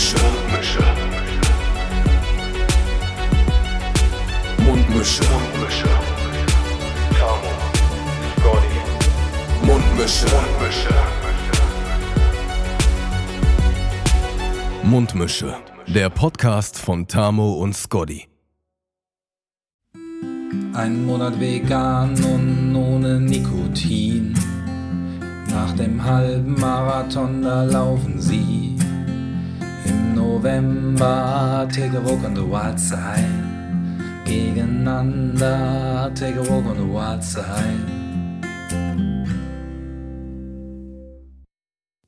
Mundmische. Mundmische. Mundmische. Mundmische. Tamo. Scotty. Mundmische. Mundmische. Mundmische. Der Podcast von Tamo und Scotty. Ein Monat vegan und ohne Nikotin. Nach dem halben Marathon, da laufen sie. November, take a walk on the wild side. Gegeneinander, take a walk on the wild side.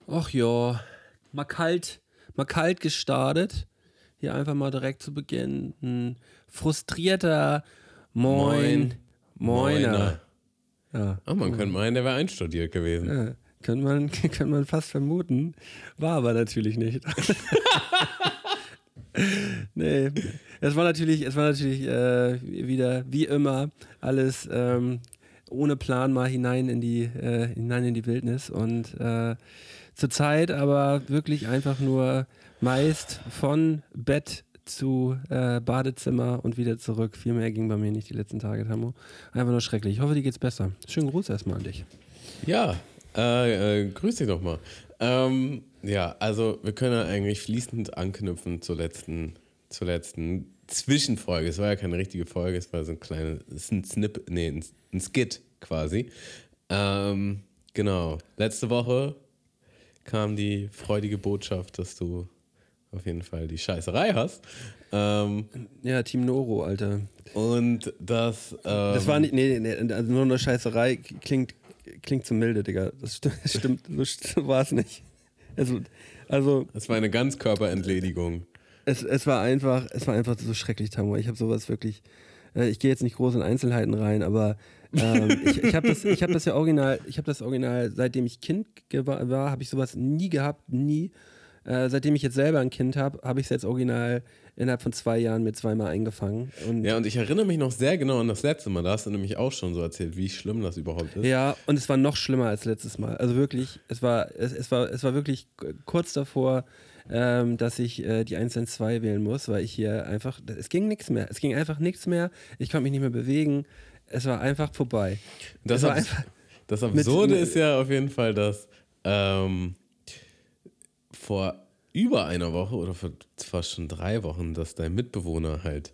Och ja, mal kalt, mal kalt gestartet. Hier einfach mal direkt zu Beginn. Ein frustrierter Moin, Moiner. Ja, Ach, man könnte meinen, der wäre einstudiert gewesen. ja, könnte man, könnte man fast vermuten. War aber natürlich nicht. nee, es war natürlich, es war natürlich äh, wieder wie immer alles ähm, ohne Plan mal hinein in die, äh, hinein in die Wildnis und äh, zurzeit aber wirklich einfach nur meist von Bett zu äh, Badezimmer und wieder zurück. Viel mehr ging bei mir nicht die letzten Tage, Tamo. Einfach nur schrecklich. Ich hoffe, dir geht's besser. Schönen Gruß erstmal an dich. Ja, äh, äh, grüß dich doch mal. Ähm, ja, also wir können ja eigentlich fließend anknüpfen zur letzten, zur letzten Zwischenfolge. Es war ja keine richtige Folge, es war so ein kleines, ein Snip, nee, ein, ein Skit quasi. Ähm, genau. Letzte Woche kam die freudige Botschaft, dass du auf jeden Fall die Scheißerei hast. Ähm, Ja, Team Noro, Alter. und das. Ähm, Das war nicht, nee, nee, also nur eine Scheißerei klingt, klingt zu milde, Digga. Das stimmt, das stimmt so war es nicht. Also, also Das war eine Ganzkörperentledigung. es, es war einfach, es war einfach so schrecklich, Tamu. Ich habe sowas wirklich, äh, ich gehe jetzt nicht groß in Einzelheiten rein, aber ähm, ich, ich habe das, ich habe das ja original, ich habe das original, seitdem ich Kind war, habe ich sowas nie gehabt, nie. Äh, seitdem ich jetzt selber ein Kind habe, habe ich es jetzt original innerhalb von zwei Jahren mir zweimal eingefangen. Und Ja, und ich erinnere mich noch sehr genau an das letzte Mal. Da hast du nämlich auch schon so erzählt, wie schlimm das überhaupt ist. Ja, und es war noch schlimmer als letztes Mal. Also wirklich, es war, es, es war, es war wirklich kurz davor, ähm, dass ich äh, die 112 wählen muss, weil ich hier einfach, es ging nichts mehr. Es ging einfach nichts mehr. Ich konnte mich nicht mehr bewegen. Es war einfach vorbei. Das, Abs einfach, das Absurde mit- ist ja auf jeden Fall, dass ähm, vor über einer Woche oder vor fast schon drei Wochen, dass dein Mitbewohner halt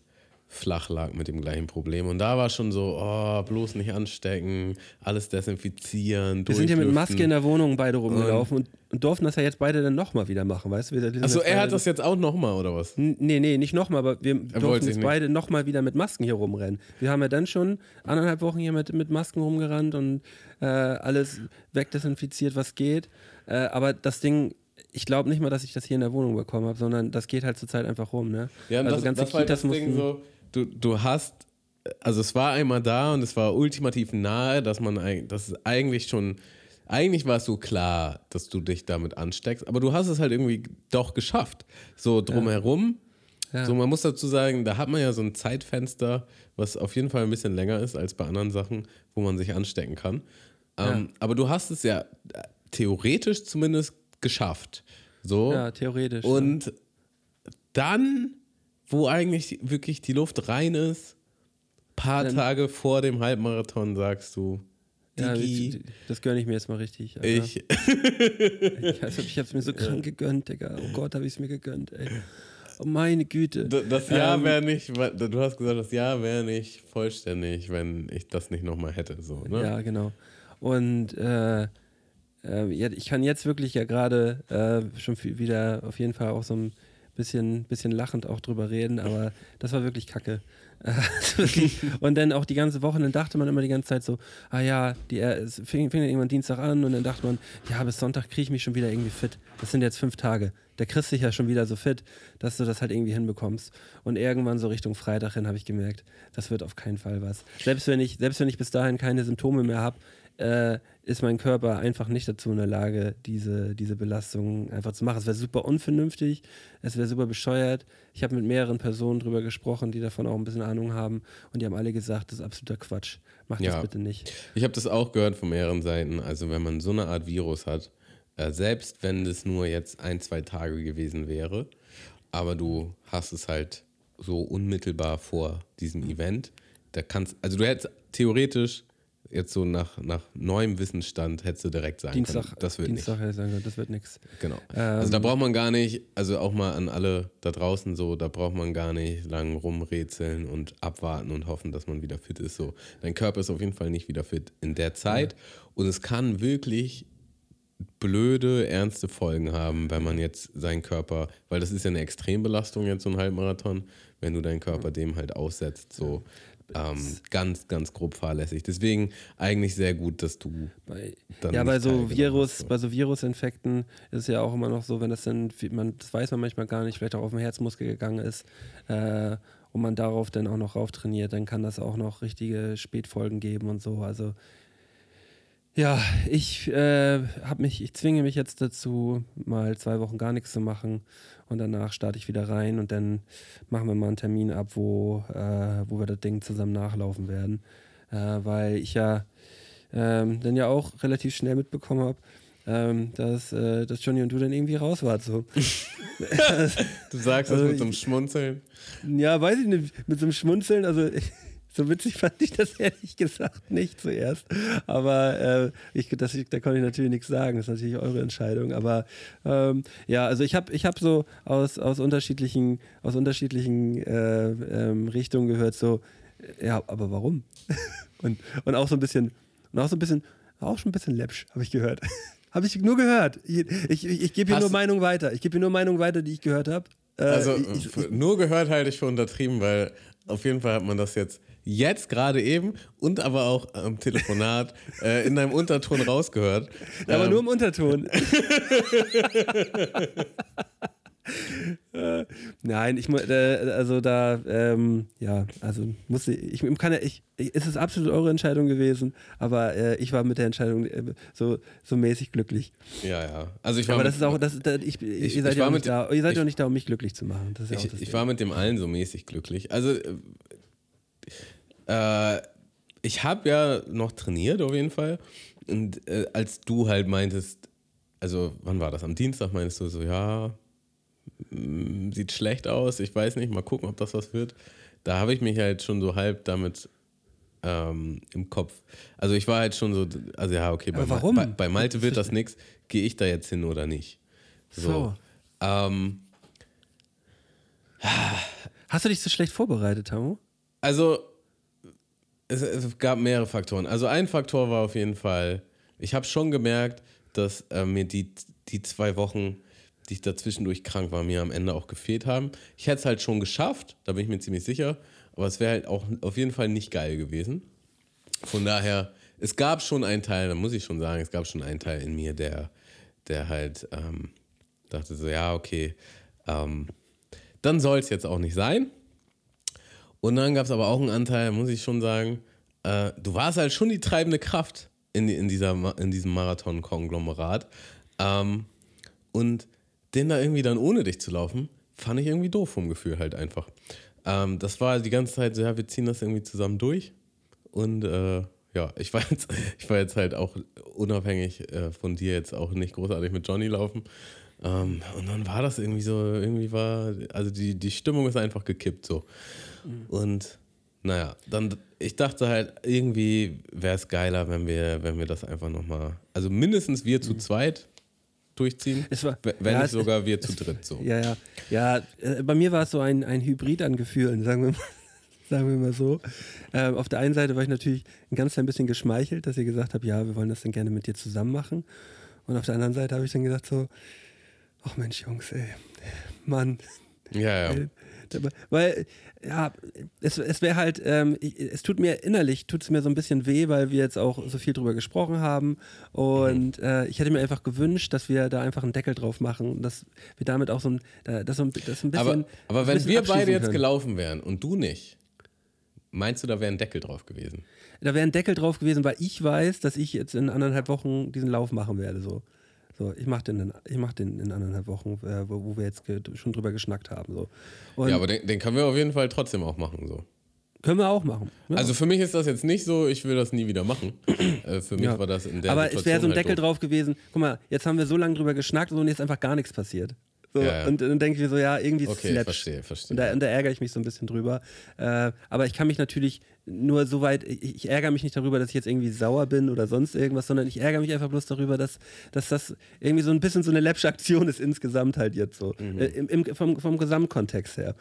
flach lag mit dem gleichen Problem. Und da war schon so, oh, bloß nicht anstecken, alles desinfizieren, wir sind hier mit. Maske in der Wohnung beide rumgelaufen und, und durften das ja jetzt beide dann nochmal wieder machen, weißt du? Achso, er hat das jetzt auch nochmal, oder was? Nee, nee, nicht nochmal, aber wir wollte durften jetzt nicht. beide nochmal wieder mit Masken hier rumrennen. Wir haben ja dann schon anderthalb Wochen hier mit, mit Masken rumgerannt und äh, alles wegdesinfiziert, was geht. Äh, aber das Ding, ich glaube nicht mal, dass ich das hier in der Wohnung bekommen habe, sondern das geht halt zurzeit einfach rum. Ne? Ja, also das, ganze das war Kitas das Ding so, du, du hast, also es war einmal da und es war ultimativ nahe, dass man, dass eigentlich schon, eigentlich war es so klar, dass du dich damit ansteckst, aber du hast es halt irgendwie doch geschafft. So drumherum, Ja. so man muss dazu sagen, da hat man ja so ein Zeitfenster, was auf jeden Fall ein bisschen länger ist als bei anderen Sachen, wo man sich anstecken kann. Ähm, Aber du hast es ja äh, theoretisch zumindest geschafft. So. Ja, theoretisch. Und dann, wo eigentlich wirklich die Luft rein ist, paar Dann- Tage vor dem Halbmarathon sagst du, ja, ich- das gönne ich mir jetzt mal richtig. Alter. ich, ich, also, ich habe es mir so krank gegönnt, Digga. Oh Gott, habe ich es mir gegönnt, ey. Oh meine Güte. Das Jahr Ähm, wäre nicht, du hast gesagt, das Jahr wäre nicht vollständig, wenn ich das nicht nochmal hätte. So, ne? Ja, genau. Und äh, äh, ich kann jetzt wirklich ja gerade äh, schon wieder auf jeden Fall auch so ein bisschen, bisschen lachend auch drüber reden, aber das war wirklich kacke. Und dann auch die ganze Woche, dann dachte man immer die ganze Zeit so, ah ja, die, äh, es fing, fing dann irgendwann Dienstag an und dann dachte man, ja, bis Sonntag kriege ich mich schon wieder irgendwie fit. Das sind jetzt fünf Tage. Da kriegst du dich ja schon wieder so fit, dass du das halt irgendwie hinbekommst. Und irgendwann so Richtung Freitag hin habe ich gemerkt, das wird auf keinen Fall was. Selbst wenn ich, selbst wenn ich bis dahin keine Symptome mehr habe, äh, ist mein Körper einfach nicht dazu in der Lage, diese, diese Belastung einfach zu machen. Es wäre super unvernünftig, es wäre super bescheuert. Ich habe mit mehreren Personen drüber gesprochen, die davon auch ein bisschen Ahnung haben und die haben alle gesagt, das ist absoluter Quatsch. Mach Ja. das bitte nicht. Ich habe das auch gehört von mehreren Seiten. Also wenn man so eine Art Virus hat, äh, selbst wenn es nur jetzt ein, zwei Tage gewesen wäre, aber du hast es halt so unmittelbar vor diesem Event. Da kannst, also du hättest theoretisch jetzt so nach, nach neuem Wissensstand hättest du direkt sagen Dienstag, können, das wird Dienstag hätte ich sagen können, das wird nichts. Genau. Ähm, also da braucht man gar nicht, also auch mal an alle da draußen so, da braucht man gar nicht lang rumrätseln und abwarten und hoffen, dass man wieder fit ist. So, dein Körper ist auf jeden Fall nicht wieder fit in der Zeit und es kann wirklich blöde, ernste Folgen haben, wenn man jetzt seinen Körper, weil das ist ja eine Extrembelastung jetzt so ein Halbmarathon, wenn du deinen Körper dem halt aussetzt, so ähm, ganz, ganz grob fahrlässig. Deswegen eigentlich sehr gut, dass du Bei, dann ja, bei so Virus, hast, bei so Virusinfekten ist es ja auch immer noch so, wenn das dann, man, das weiß man manchmal gar nicht, vielleicht auch auf den Herzmuskel gegangen ist äh, und man darauf dann auch noch rauf trainiert, dann kann das auch noch richtige Spätfolgen geben und so. Also ja, ich äh, habe mich, ich zwinge mich jetzt dazu, mal zwei Wochen gar nichts zu machen und danach starte ich wieder rein und dann machen wir mal einen Termin ab, wo, äh, wo wir das Ding zusammen nachlaufen werden. Äh, weil ich ja ähm, dann ja auch relativ schnell mitbekommen habe, ähm, dass, äh, dass Johnny und du dann irgendwie raus wart. So. Du sagst das Also mit so einem Schmunzeln. ja, weiß ich nicht, mit so einem Schmunzeln, also ich, so witzig fand ich das ehrlich gesagt nicht zuerst. Aber äh, ich, das, da konnte ich natürlich nichts sagen, das ist natürlich eure Entscheidung. Aber ähm, ja, also ich habe ich hab so aus, aus unterschiedlichen, aus unterschiedlichen äh, ähm, Richtungen gehört, so, ja, aber warum? und, und auch so ein bisschen, und auch so ein bisschen, auch schon ein bisschen läppsch, habe ich gehört. habe ich nur gehört. Ich, ich, ich, ich gebe hier nur Meinung weiter. Ich gebe hier nur Meinung weiter, die ich gehört habe. Äh, Also ich, nur gehört halte ich für untertrieben, weil auf jeden Fall hat man das jetzt jetzt gerade eben und aber auch am Telefonat äh, in deinem Unterton rausgehört. Aber Ähm, nur im Unterton. Äh, Nein, ich äh, also da, ähm, ja, also musste ich, ich kann ja, ich, ich, es ist absolut eure Entscheidung gewesen, aber äh, ich war mit der Entscheidung äh, so, so mäßig glücklich. ja, ja. Also ich war Aber mit, das ist auch, das, das, ich, Ich- ihr seid, ich ja auch nicht da, ihr seid ja nicht da, um mich glücklich zu machen. Ja ich, ich war mit dem allen so mäßig glücklich. Also äh, ich habe ja noch trainiert auf jeden Fall und äh, als du halt meintest, also wann war das? Am Dienstag meinst du so, ja, mm, sieht schlecht aus, ich weiß nicht, mal gucken, ob das was wird. Da habe ich mich halt schon so halb damit ähm, im Kopf. Also ich war halt schon so, also ja, okay, bei, warum? bei, bei Malte wird das nichts. Gehe ich da jetzt hin oder nicht? So. Ähm, Hast du dich so schlecht vorbereitet, Tamu? Also, es, es gab mehrere Faktoren. Also, ein Faktor war auf jeden Fall, ich habe schon gemerkt, dass äh, mir die, die zwei Wochen, die ich dazwischendurch krank war, mir am Ende auch gefehlt haben. Ich hätte es halt schon geschafft, da bin ich mir ziemlich sicher, aber es wäre halt auch auf jeden Fall nicht geil gewesen. Von daher, es gab schon einen Teil, da muss ich schon sagen, es gab schon einen Teil in mir, der, der halt ähm, dachte so, ja, okay, ähm, dann soll es jetzt auch nicht sein. Und dann gab es aber auch einen Anteil, muss ich schon sagen, äh, du warst halt schon die treibende Kraft in, in, dieser, in diesem Marathon-Konglomerat. Ähm, und den da irgendwie dann ohne dich zu laufen, fand ich irgendwie doof vom Gefühl halt einfach. Ähm, das war die ganze Zeit so, ja, wir ziehen das irgendwie zusammen durch. Und äh, ja, ich war, jetzt, ich war jetzt halt auch unabhängig äh, von dir jetzt auch nicht großartig mit Johnny laufen. Ähm, und dann war das irgendwie so, irgendwie war, also die, die Stimmung ist einfach gekippt so. Und naja, dann, ich dachte halt, irgendwie wäre es geiler, wenn wir, wenn wir das einfach nochmal, also mindestens wir zu zweit durchziehen, Es war- wenn ja, nicht es- sogar wir zu dritt so. Ja, ja. Ja, äh, bei mir war es so ein, ein Hybrid an Gefühlen, sagen wir mal, sagen wir mal so. Ähm, auf der einen Seite war ich natürlich ein ganz klein bisschen geschmeichelt, dass ihr gesagt habt, ja, wir wollen das dann gerne mit dir zusammen machen. Und auf der anderen Seite habe ich dann gesagt so, ach Mensch, Jungs, ey, Mann, Ja, ja. Weil, ja, es, es wäre halt, ähm, es tut mir innerlich, tut es mir so ein bisschen weh, weil wir jetzt auch so viel drüber gesprochen haben. Und äh, ich hätte mir einfach gewünscht, dass wir da einfach einen Deckel drauf machen, dass wir damit auch so ein, da- das so ein, das ein bisschen. Aber, aber wenn bisschen wir beide jetzt können. gelaufen wären und du nicht, meinst du, da wäre ein Deckel drauf gewesen? Da wäre ein Deckel drauf gewesen, weil ich weiß, dass ich jetzt in anderthalb Wochen diesen Lauf machen werde. So, so ich mache den, in- ich mach den in anderthalb Wochen, äh, wo, wo wir jetzt schon drüber geschnackt haben. So. Und ja, aber den, den können wir auf jeden Fall trotzdem auch machen. So. können wir auch machen. Ja. Also für mich ist das jetzt nicht so, ich will das nie wieder machen. äh, für mich Ja. war das in der Aber Situation es wäre so ein halt Deckel doof. drauf gewesen. Guck mal, jetzt haben wir so lange drüber geschnackt und jetzt ist einfach gar nichts passiert. So, Ja, ja. Und dann denke ich mir so, ja, irgendwie ist Okay, es verstehe, verstehe. Und da, und da ärgere ich mich so ein bisschen drüber. Äh, aber ich kann mich natürlich nur so weit, ich, ich ärgere mich nicht darüber, dass ich jetzt irgendwie sauer bin oder sonst irgendwas, sondern ich ärgere mich einfach bloß darüber, dass, dass das irgendwie so ein bisschen so eine läppsche Aktion ist insgesamt halt jetzt so. Mhm. Äh, im, im, vom, vom Gesamtkontext her.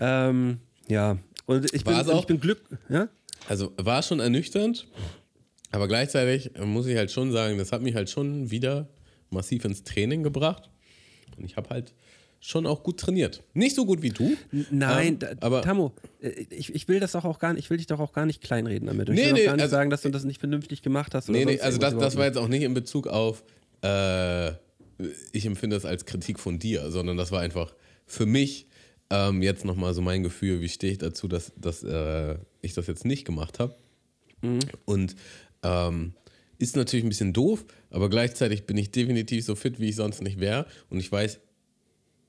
Ähm, ja. Und ich bin, War's und auch? ich bin Glück. Ja? Also war schon ernüchternd, aber gleichzeitig muss ich halt schon sagen, das hat mich halt schon wieder massiv ins Training gebracht. Und ich habe halt schon auch gut trainiert. Nicht so gut wie du. Nein, ähm, aber Tamo, äh, ich, ich will das doch auch gar nicht, ich will dich doch auch gar nicht kleinreden damit. Und Nee, ich will nee, auch gar nicht also- sagen, dass du das nicht vernünftig gemacht hast. Oder nee, nee, also das, das war jetzt auch nicht in Bezug auf, äh, ich empfinde das als Kritik von dir, sondern das war einfach für mich ähm, jetzt nochmal so mein Gefühl, wie stehe ich dazu, dass, dass äh, ich das jetzt nicht gemacht habe. Mhm. Und ähm, ist natürlich ein bisschen doof, aber gleichzeitig bin ich definitiv so fit, wie ich sonst nicht wäre. Und ich weiß,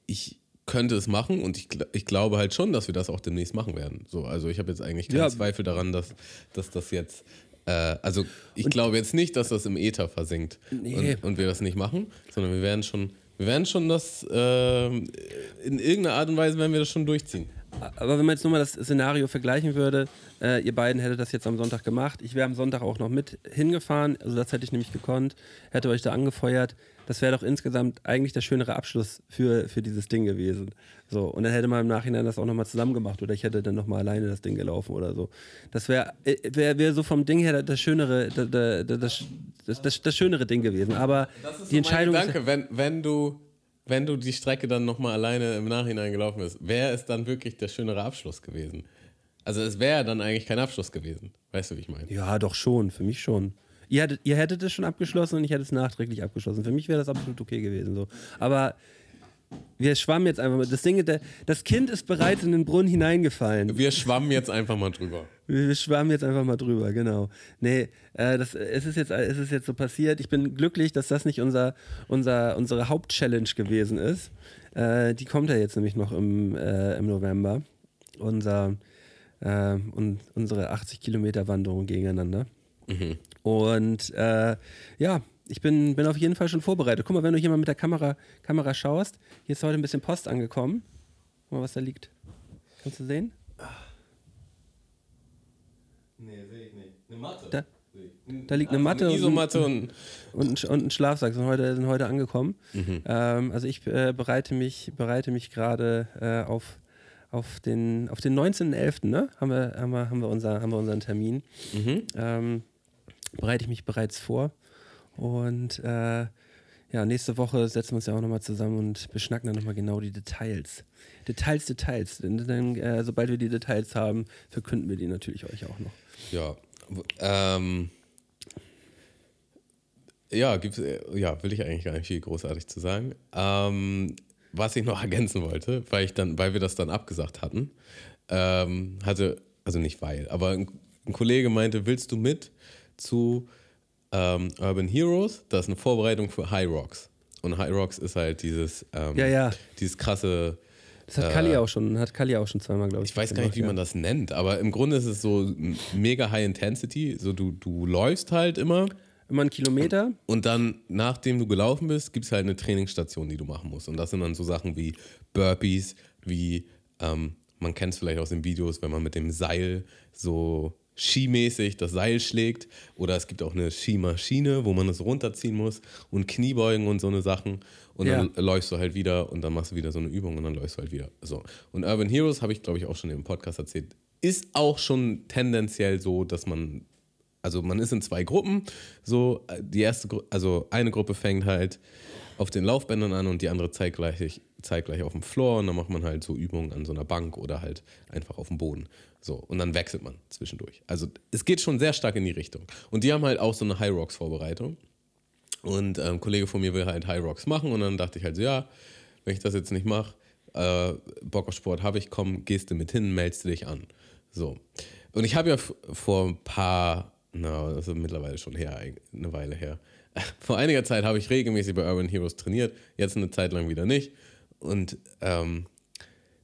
ich könnte es machen und ich, ich glaube halt schon, dass wir das auch demnächst machen werden. So, also ich habe jetzt eigentlich keinen Ja. Zweifel daran, dass, dass das jetzt, äh, also ich glaube jetzt nicht, dass das im Äther versinkt Nee. und, und wir das nicht machen, sondern wir werden schon, wir werden schon das, ähm, in irgendeiner Art und Weise werden wir das schon durchziehen. Aber wenn man jetzt nur mal das Szenario vergleichen würde, äh, ihr beiden hättet das jetzt am Sonntag gemacht. Ich wäre am Sonntag auch noch mit hingefahren, also das hätte ich nämlich gekonnt, hätte euch da angefeuert. Das wäre doch insgesamt eigentlich der schönere Abschluss für, für dieses Ding gewesen. So, und dann hätte man im Nachhinein das auch nochmal zusammen gemacht oder ich hätte dann nochmal alleine das Ding gelaufen oder so. Das wäre wär, wär so vom Ding her das schönere, das, das, das, das, das schönere Ding gewesen. Aber die Entscheidung Danke, wenn, wenn du wenn du die Strecke dann nochmal alleine im Nachhinein gelaufen bist, wäre es dann wirklich der schönere Abschluss gewesen. Also es wäre dann eigentlich kein Abschluss gewesen. Weißt du, wie ich meine? Ja, doch schon, für mich schon. Ihr hättet, ihr hättet es schon abgeschlossen und ich hätte es nachträglich abgeschlossen. Für mich wäre das absolut okay gewesen. So. Aber wir schwammen jetzt einfach mal. Das Ding, der, das Kind ist bereits in den Brunnen hineingefallen. Wir schwammen jetzt einfach mal drüber. Wir, wir schwammen jetzt einfach mal drüber, genau. Nee, äh, das, es, ist jetzt, es ist jetzt so passiert. Ich bin glücklich, dass das nicht unser, unser, unsere Hauptchallenge gewesen ist. Äh, die kommt ja jetzt nämlich noch im, äh, im November. Unser, äh, und unsere 80 Kilometer Wanderung gegeneinander. Und äh, ja, ich bin, bin auf jeden Fall schon vorbereitet. Guck mal, wenn du hier mal mit der Kamera, Kamera schaust, hier ist heute ein bisschen Post angekommen. Guck mal, was da liegt. Kannst du sehen? Nee, sehe ich nicht. Eine Matte. Da- Da liegt eine Matte Eine und- Isomatte und und und ein Schlafsack sind heute, sind heute angekommen. Mhm. Ähm, also ich äh, bereite mich, bereite mich gerade äh, auf, auf den, auf den 19.11. Ne? Haben, wir, haben, wir, haben, wir unser, haben wir unseren Termin. Mhm. Ähm, bereite ich mich bereits vor. Und äh, ja, nächste Woche setzen wir uns ja auch nochmal zusammen und beschnacken dann nochmal genau die Details. Details, Details. Denn dann, äh, sobald wir die Details haben, verkünden wir die natürlich euch auch noch. ja. Ähm, ja, gibt's, äh, ja, will ich eigentlich gar nicht viel großartig zu sagen. Ähm, was ich noch ergänzen wollte, weil ich dann, weil wir das dann abgesagt hatten, ähm, hatte, also nicht weil, aber ein, ein Kollege meinte, willst du mit zu ähm, Urban Heroes? Das ist eine Vorbereitung für High Rocks. Und High Rocks ist halt dieses, ähm, Ja, ja. dieses krasse Das hat Kali auch schon, hat Kali auch schon zweimal, glaube ich. Äh, ich weiß gar nicht, wie man das nennt, aber im Grunde ist es so mega High Intensity. So du, du läufst halt immer Immer einen Kilometer. und dann, nachdem du gelaufen bist, gibt es halt eine Trainingsstation, die du machen musst. Und das sind dann so Sachen wie Burpees, wie, ähm, man kennt es vielleicht aus den Videos, wenn man mit dem Seil so skimäßig das Seil schlägt. Oder es gibt auch eine Skimaschine, wo man es runterziehen muss und Kniebeugen und so eine Sachen. Und dann Ja. läufst du halt wieder und dann machst du wieder so eine Übung und dann läufst du halt wieder. So. Und Urban Heroes, habe ich glaube ich auch schon im Podcast erzählt, ist auch schon tendenziell so, dass man also man ist in zwei Gruppen. So, äh, die erste, Gru also eine Gruppe fängt halt auf den Laufbändern an und die andere zeitgleich, zeitgleich auf dem Floor und dann macht man halt so Übungen an so einer Bank oder halt einfach auf dem Boden. So, und dann wechselt man zwischendurch. Also es geht schon sehr stark in die Richtung. Und die haben halt auch so eine High Rocks Vorbereitung. Und ähm, ein Kollege von mir will halt High Rocks machen und dann dachte ich halt so, ja, wenn ich das jetzt nicht mache, äh, Bock auf Sport habe ich, komm, gehst du mit hin, meldest du dich an. So. Und ich habe ja vor ein paar, na, das ist mittlerweile schon her, eine Weile her. Vor einiger Zeit habe ich regelmäßig bei Urban Heroes trainiert, jetzt eine Zeit lang wieder nicht. Und ähm,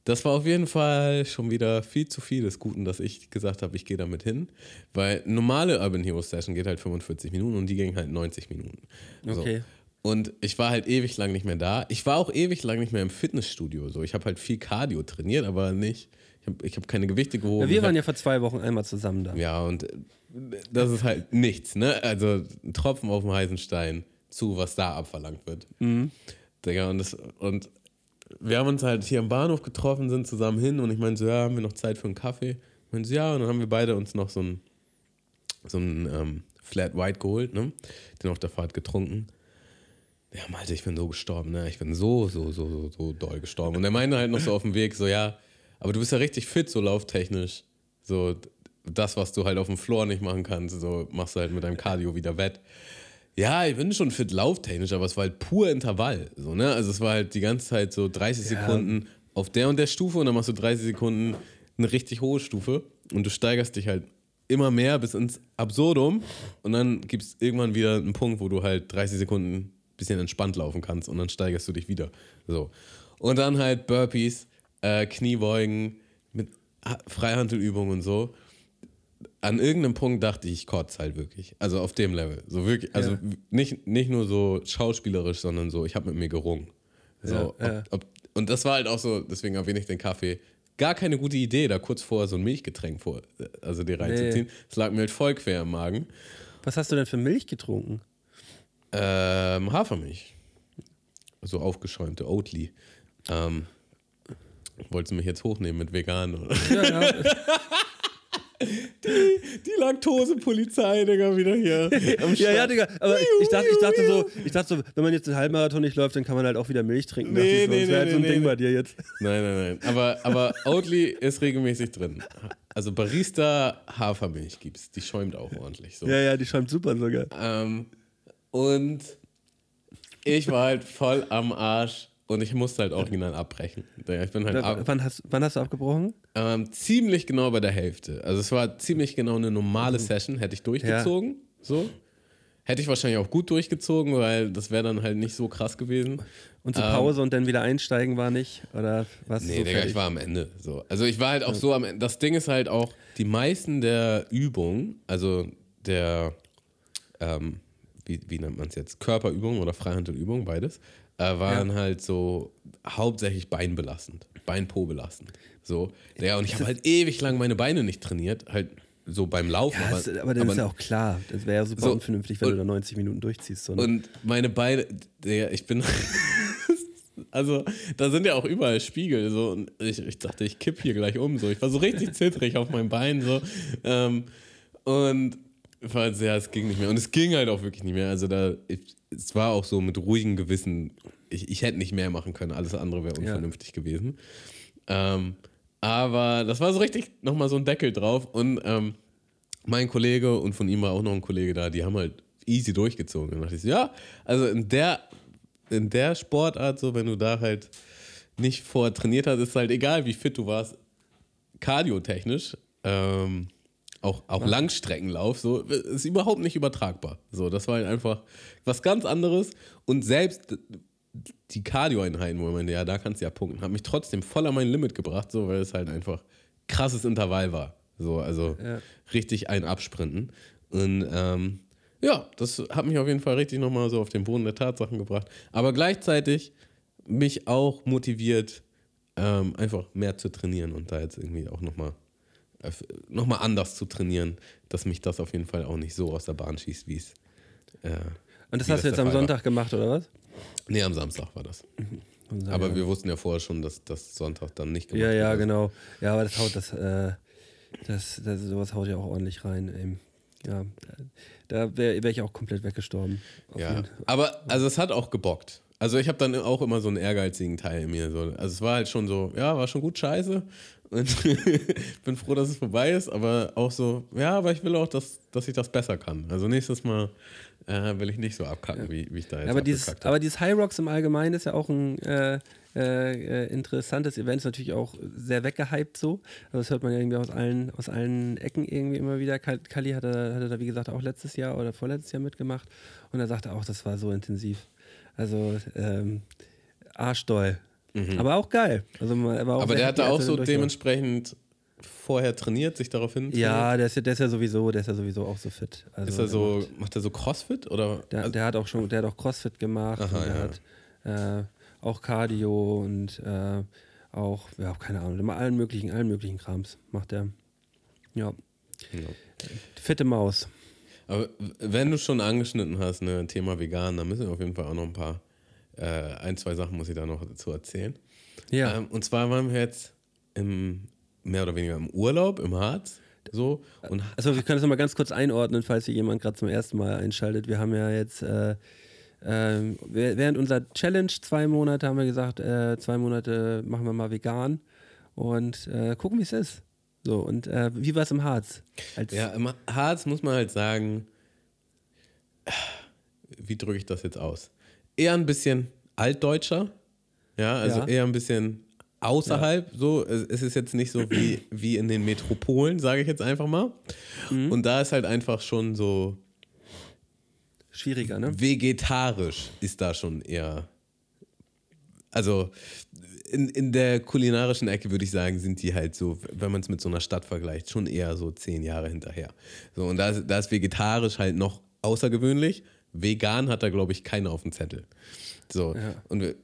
das war auf jeden Fall schon wieder viel zu viel des Guten, dass ich gesagt habe, ich gehe damit hin. Weil normale Urban Heroes Session geht halt 45 Minuten und die ging halt 90 Minuten. So. Okay. Und ich war halt ewig lang nicht mehr da. Ich war auch ewig lang nicht mehr im Fitnessstudio. So, ich habe halt viel Cardio trainiert, aber nicht. Ich habe ich hab keine Gewichte gehoben. Ja, wir waren ja vor zwei Wochen einmal zusammen da. ja, und äh, das ist halt nichts, ne? Also ein Tropfen auf dem heißen Stein zu, was da abverlangt wird. Digga, und, das, und wir haben uns halt hier am Bahnhof getroffen, sind zusammen hin und ich meinte so, ja, haben wir noch Zeit für einen Kaffee? Ich meinte so, ja, und dann haben wir beide uns noch so ein, so ähm, Flat White geholt, ne? Den auf der Fahrt getrunken. Ja, Malte, ich bin so gestorben, ne? Ich bin so, so, so, so, so doll gestorben. Und er meinte halt noch so auf dem Weg, so, ja, aber du bist ja richtig fit, so lauftechnisch. So, das, was du halt auf dem Floor nicht machen kannst, so machst du halt mit deinem Cardio wieder wett. Ja, ich bin schon fit lauftechnisch, aber es war halt pur Intervall. So, ne? Also es war halt die ganze Zeit so 30 Ja. Sekunden auf der und der Stufe und dann machst du 30 Sekunden eine richtig hohe Stufe und du steigerst dich halt immer mehr bis ins Absurdum und dann gibt es irgendwann wieder einen Punkt, wo du halt 30 Sekunden ein bisschen entspannt laufen kannst und dann steigerst du dich wieder. So. Und dann halt Burpees, äh, Kniebeugen mit Ha- Freihandelübungen und so. An irgendeinem Punkt dachte ich, ich kotze halt wirklich. Also auf dem Level. So wirklich, also Ja. nicht, nicht nur so schauspielerisch, sondern so, ich habe mit mir gerungen. So, Ja, ob, ja. Ob, und das war halt auch so, deswegen erwähne ich den Kaffee. Gar keine gute Idee, da kurz vorher so ein Milchgetränk vor, also dir reinzuziehen. Es lag mir halt voll quer im Magen. Was hast du denn für Milch getrunken? Ähm, Hafermilch. So aufgeschäumte Oatly. Ähm, wolltest du mich jetzt hochnehmen mit vegan? Oder? Ja, ja. Die Laktosepolizei, Digga, wieder hier. ja, ja. Digga. Aber ich dachte, ich dachte so, ich dachte so, wenn man jetzt einen Halbmarathon nicht läuft, dann kann man halt auch wieder Milch trinken. Nee, nee, das wäre halt nee, so ein nee, Ding nee. bei dir jetzt. Nein, nein, nein. Aber, aber Oatly ist regelmäßig drin. Also Barista Hafermilch gibt's. Die schäumt auch ordentlich. So. Ja, ja, die schäumt super sogar. Ähm, und ich war halt voll am Arsch und ich musste halt original abbrechen. Ich bin halt ab, Wann hast, wann hast du abgebrochen? Ähm, ziemlich genau bei der Hälfte. Also es war ziemlich genau eine normale Session, hätte ich durchgezogen. So. Hätte ich wahrscheinlich auch gut durchgezogen, weil das wäre dann halt nicht so krass gewesen. Und zur Ähm, Pause und dann wieder einsteigen war nicht? Oder was? Nee, so Digga, ich war am Ende. So. Also ich war halt auch so am Ende. Das Ding ist halt auch, die meisten der Übungen, also der, ähm, wie, wie nennt man es jetzt, Körperübungen oder Freihandelübungen, beides, äh, waren halt so hauptsächlich beinbelastend, Beinpo belastend. So. Ja, und ich habe halt ewig lang meine Beine nicht trainiert, halt so beim Laufen. Ja, das, aber das ist ja auch klar. Das wäre ja super So, unvernünftig, wenn und- du da 90 Minuten durchziehst. So, ne? Und meine Beine, Digga, ich bin. Also, da sind ja auch überall Spiegel. So, und ich, ich dachte, ich kipp hier gleich um. So. Ich war so richtig zittrig auf meinem Bein. So. Ähm, und war halt sehr, es ging nicht mehr. Und es ging halt auch wirklich nicht mehr. Also, da, ich, es war auch so mit ruhigem Gewissen. Ich, ich hätte nicht mehr machen können. Alles andere wäre unvernünftig gewesen. Ähm, aber das war so richtig nochmal so ein Deckel drauf. Und ähm, mein Kollege und von ihm war auch noch ein Kollege da, die haben halt easy durchgezogen. Und dachte ich so, ja, also in der, in der Sportart, so wenn du da halt nicht vorher trainiert hast, ist halt egal, wie fit du warst, kardiotechnisch, ähm, auch, auch Langstreckenlauf, so, ist überhaupt nicht übertragbar. So, das war halt einfach was ganz anderes. Und selbst die Cardio-Einheiten, wo ich meinte, ja, da kannst du ja punkten, hat mich trotzdem voll an mein Limit gebracht, so, weil es halt einfach krasses Intervall war. So, also Ja. richtig ein Absprinten. Und ähm, ja, das hat mich auf jeden Fall richtig nochmal so auf den Boden der Tatsachen gebracht. Aber gleichzeitig mich auch motiviert, ähm, einfach mehr zu trainieren und da jetzt irgendwie auch nochmal noch mal anders zu trainieren, dass mich das auf jeden Fall auch nicht so aus der Bahn schießt, wie es. Äh, Und das hast du jetzt am Fall war. Sonntag gemacht, oder was? Nee, am Samstag war das. Aber wir wussten ja vorher schon, dass das Sonntag dann nicht gemacht Ja, ja, wird. genau. Ja, aber das haut das, äh, das, das sowas haut ja auch ordentlich rein. Ey. Ja, da wäre wär ich auch komplett weggestorben. Ja, aber also es hat auch gebockt. Also ich habe dann auch immer so einen ehrgeizigen Teil in mir. So. Also es war halt schon so, ja, war schon gut scheiße. Und bin froh, dass es vorbei ist, aber auch so, ja, aber ich will auch, dass, dass ich das besser kann. Also nächstes Mal äh, will ich nicht so abkacken, wie, wie ich da jetzt aber, dieses, abgekackt aber habe. dieses High Rocks im Allgemeinen ist ja auch ein äh, äh, äh, interessantes Event, ist natürlich auch sehr weggehypt so. Also das hört man ja irgendwie aus allen, aus allen Ecken irgendwie immer wieder. Kal- Kali hatte, hatte da, wie gesagt, auch letztes Jahr oder vorletztes Jahr mitgemacht und er sagte auch, das war so intensiv. Also ähm, arschdoll. Aber auch geil. Also, er war auch Mhm. Aber der hatte auch so dementsprechend vorher trainiert, sich darauf hin? Ja, der ist ja, der ist ja sowieso, der ist ja sowieso auch so fit. Also Ist er so, macht- macht er so Crossfit oder? Der, der hat auch schon, der hat auch CrossFit gemacht Aha, und der ja. hat äh, auch Cardio und äh, auch, ja, keine Ahnung, immer allen möglichen, allen möglichen Krams macht er. Ja. Ja. Fitte Maus. Aber wenn du schon angeschnitten hast, ne, Thema vegan, dann müssen wir auf jeden Fall auch noch ein paar, äh, ein, zwei Sachen muss ich da noch dazu erzählen. Ja. Ähm, und zwar waren wir jetzt im, mehr oder weniger im Urlaub im Harz. So. Und Also wir können das nochmal ganz kurz einordnen, falls hier jemand gerade zum ersten Mal einschaltet. Wir haben ja jetzt äh, wäh- während unserer Challenge zwei Monate haben wir gesagt, äh, zwei Monate machen wir mal vegan und äh, gucken, wie es ist. So, und äh, wie war es im Harz? Als, ja, im Harz muss man halt sagen, wie drücke ich das jetzt aus? Eher ein bisschen altdeutscher. Ja, also Ja. eher ein bisschen außerhalb. So, es es ist jetzt nicht so wie, wie in den Metropolen, sage ich jetzt einfach mal. Mhm. Und da ist halt einfach schon so Schwieriger, ne? vegetarisch ist da schon eher. Also in, in der kulinarischen Ecke würde ich sagen, sind die halt so, wenn man es mit so einer Stadt vergleicht, schon eher so zehn Jahre hinterher. So, und da ist, da ist vegetarisch halt noch außergewöhnlich. Vegan hat da, glaube ich, keiner auf dem Zettel. So, Ja. und äh,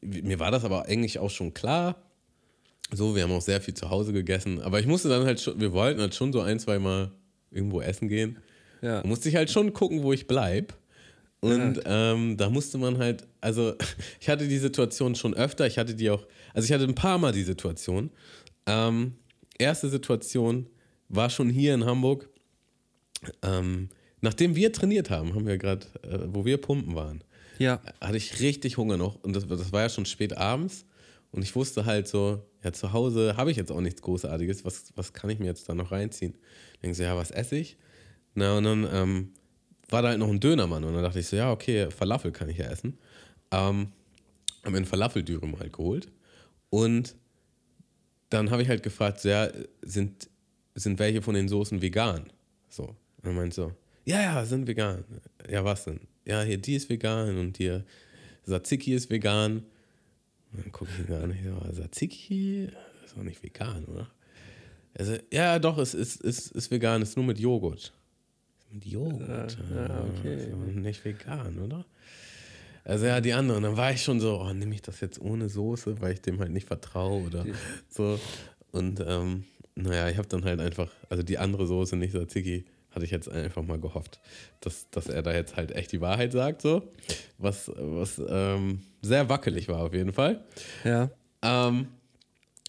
mir war das aber eigentlich auch schon klar. So, wir haben auch sehr viel zu Hause gegessen. Aber ich musste dann halt schon, wir wollten halt schon so ein, zwei Mal irgendwo essen gehen. Ja. Da musste ich halt schon gucken, wo ich bleib. Und ähm, da musste man halt, also ich hatte die Situation schon öfter, ich hatte die auch, also ich hatte ein paar Mal die Situation. Ähm, erste Situation war schon hier in Hamburg. Ähm, nachdem wir trainiert haben, haben wir gerade, äh, wo wir pumpen waren, Ja. hatte ich richtig Hunger noch und das, das war ja schon spät abends und ich wusste halt so, ja, zu Hause habe ich jetzt auch nichts Großartiges, was, was kann ich mir jetzt da noch reinziehen? Denke so, ja, was esse ich? Na, und dann ähm, war da halt noch ein Dönermann und dann dachte ich so, ja, okay, Falafel kann ich ja essen. Ähm, haben mir einen Falafeldürüm halt geholt und dann habe ich halt gefragt, so, ja, sind, sind welche von den Soßen vegan? So. Und er meint so, ja, ja, sind vegan. Ja, was denn? Ja, hier die ist vegan und hier Tzatziki ist vegan. Und dann gucke ich an, ich so, Tzatziki ist doch nicht vegan, oder? Also, ja, doch, es ist, ist, ist vegan, ist nur mit Joghurt. Mit Joghurt? ja, okay. ist aber nicht vegan, oder? Also ja, die anderen. Dann war ich schon so, oh, nehme ich das jetzt ohne Soße, weil ich dem halt nicht vertraue oder so. Und ähm, naja, ich habe dann halt einfach, also die andere Soße, nicht Tzatziki, hatte ich jetzt einfach mal gehofft, dass, dass er da jetzt halt echt die Wahrheit sagt, so. Was, was ähm, sehr wackelig war auf jeden Fall. Ja. Ähm,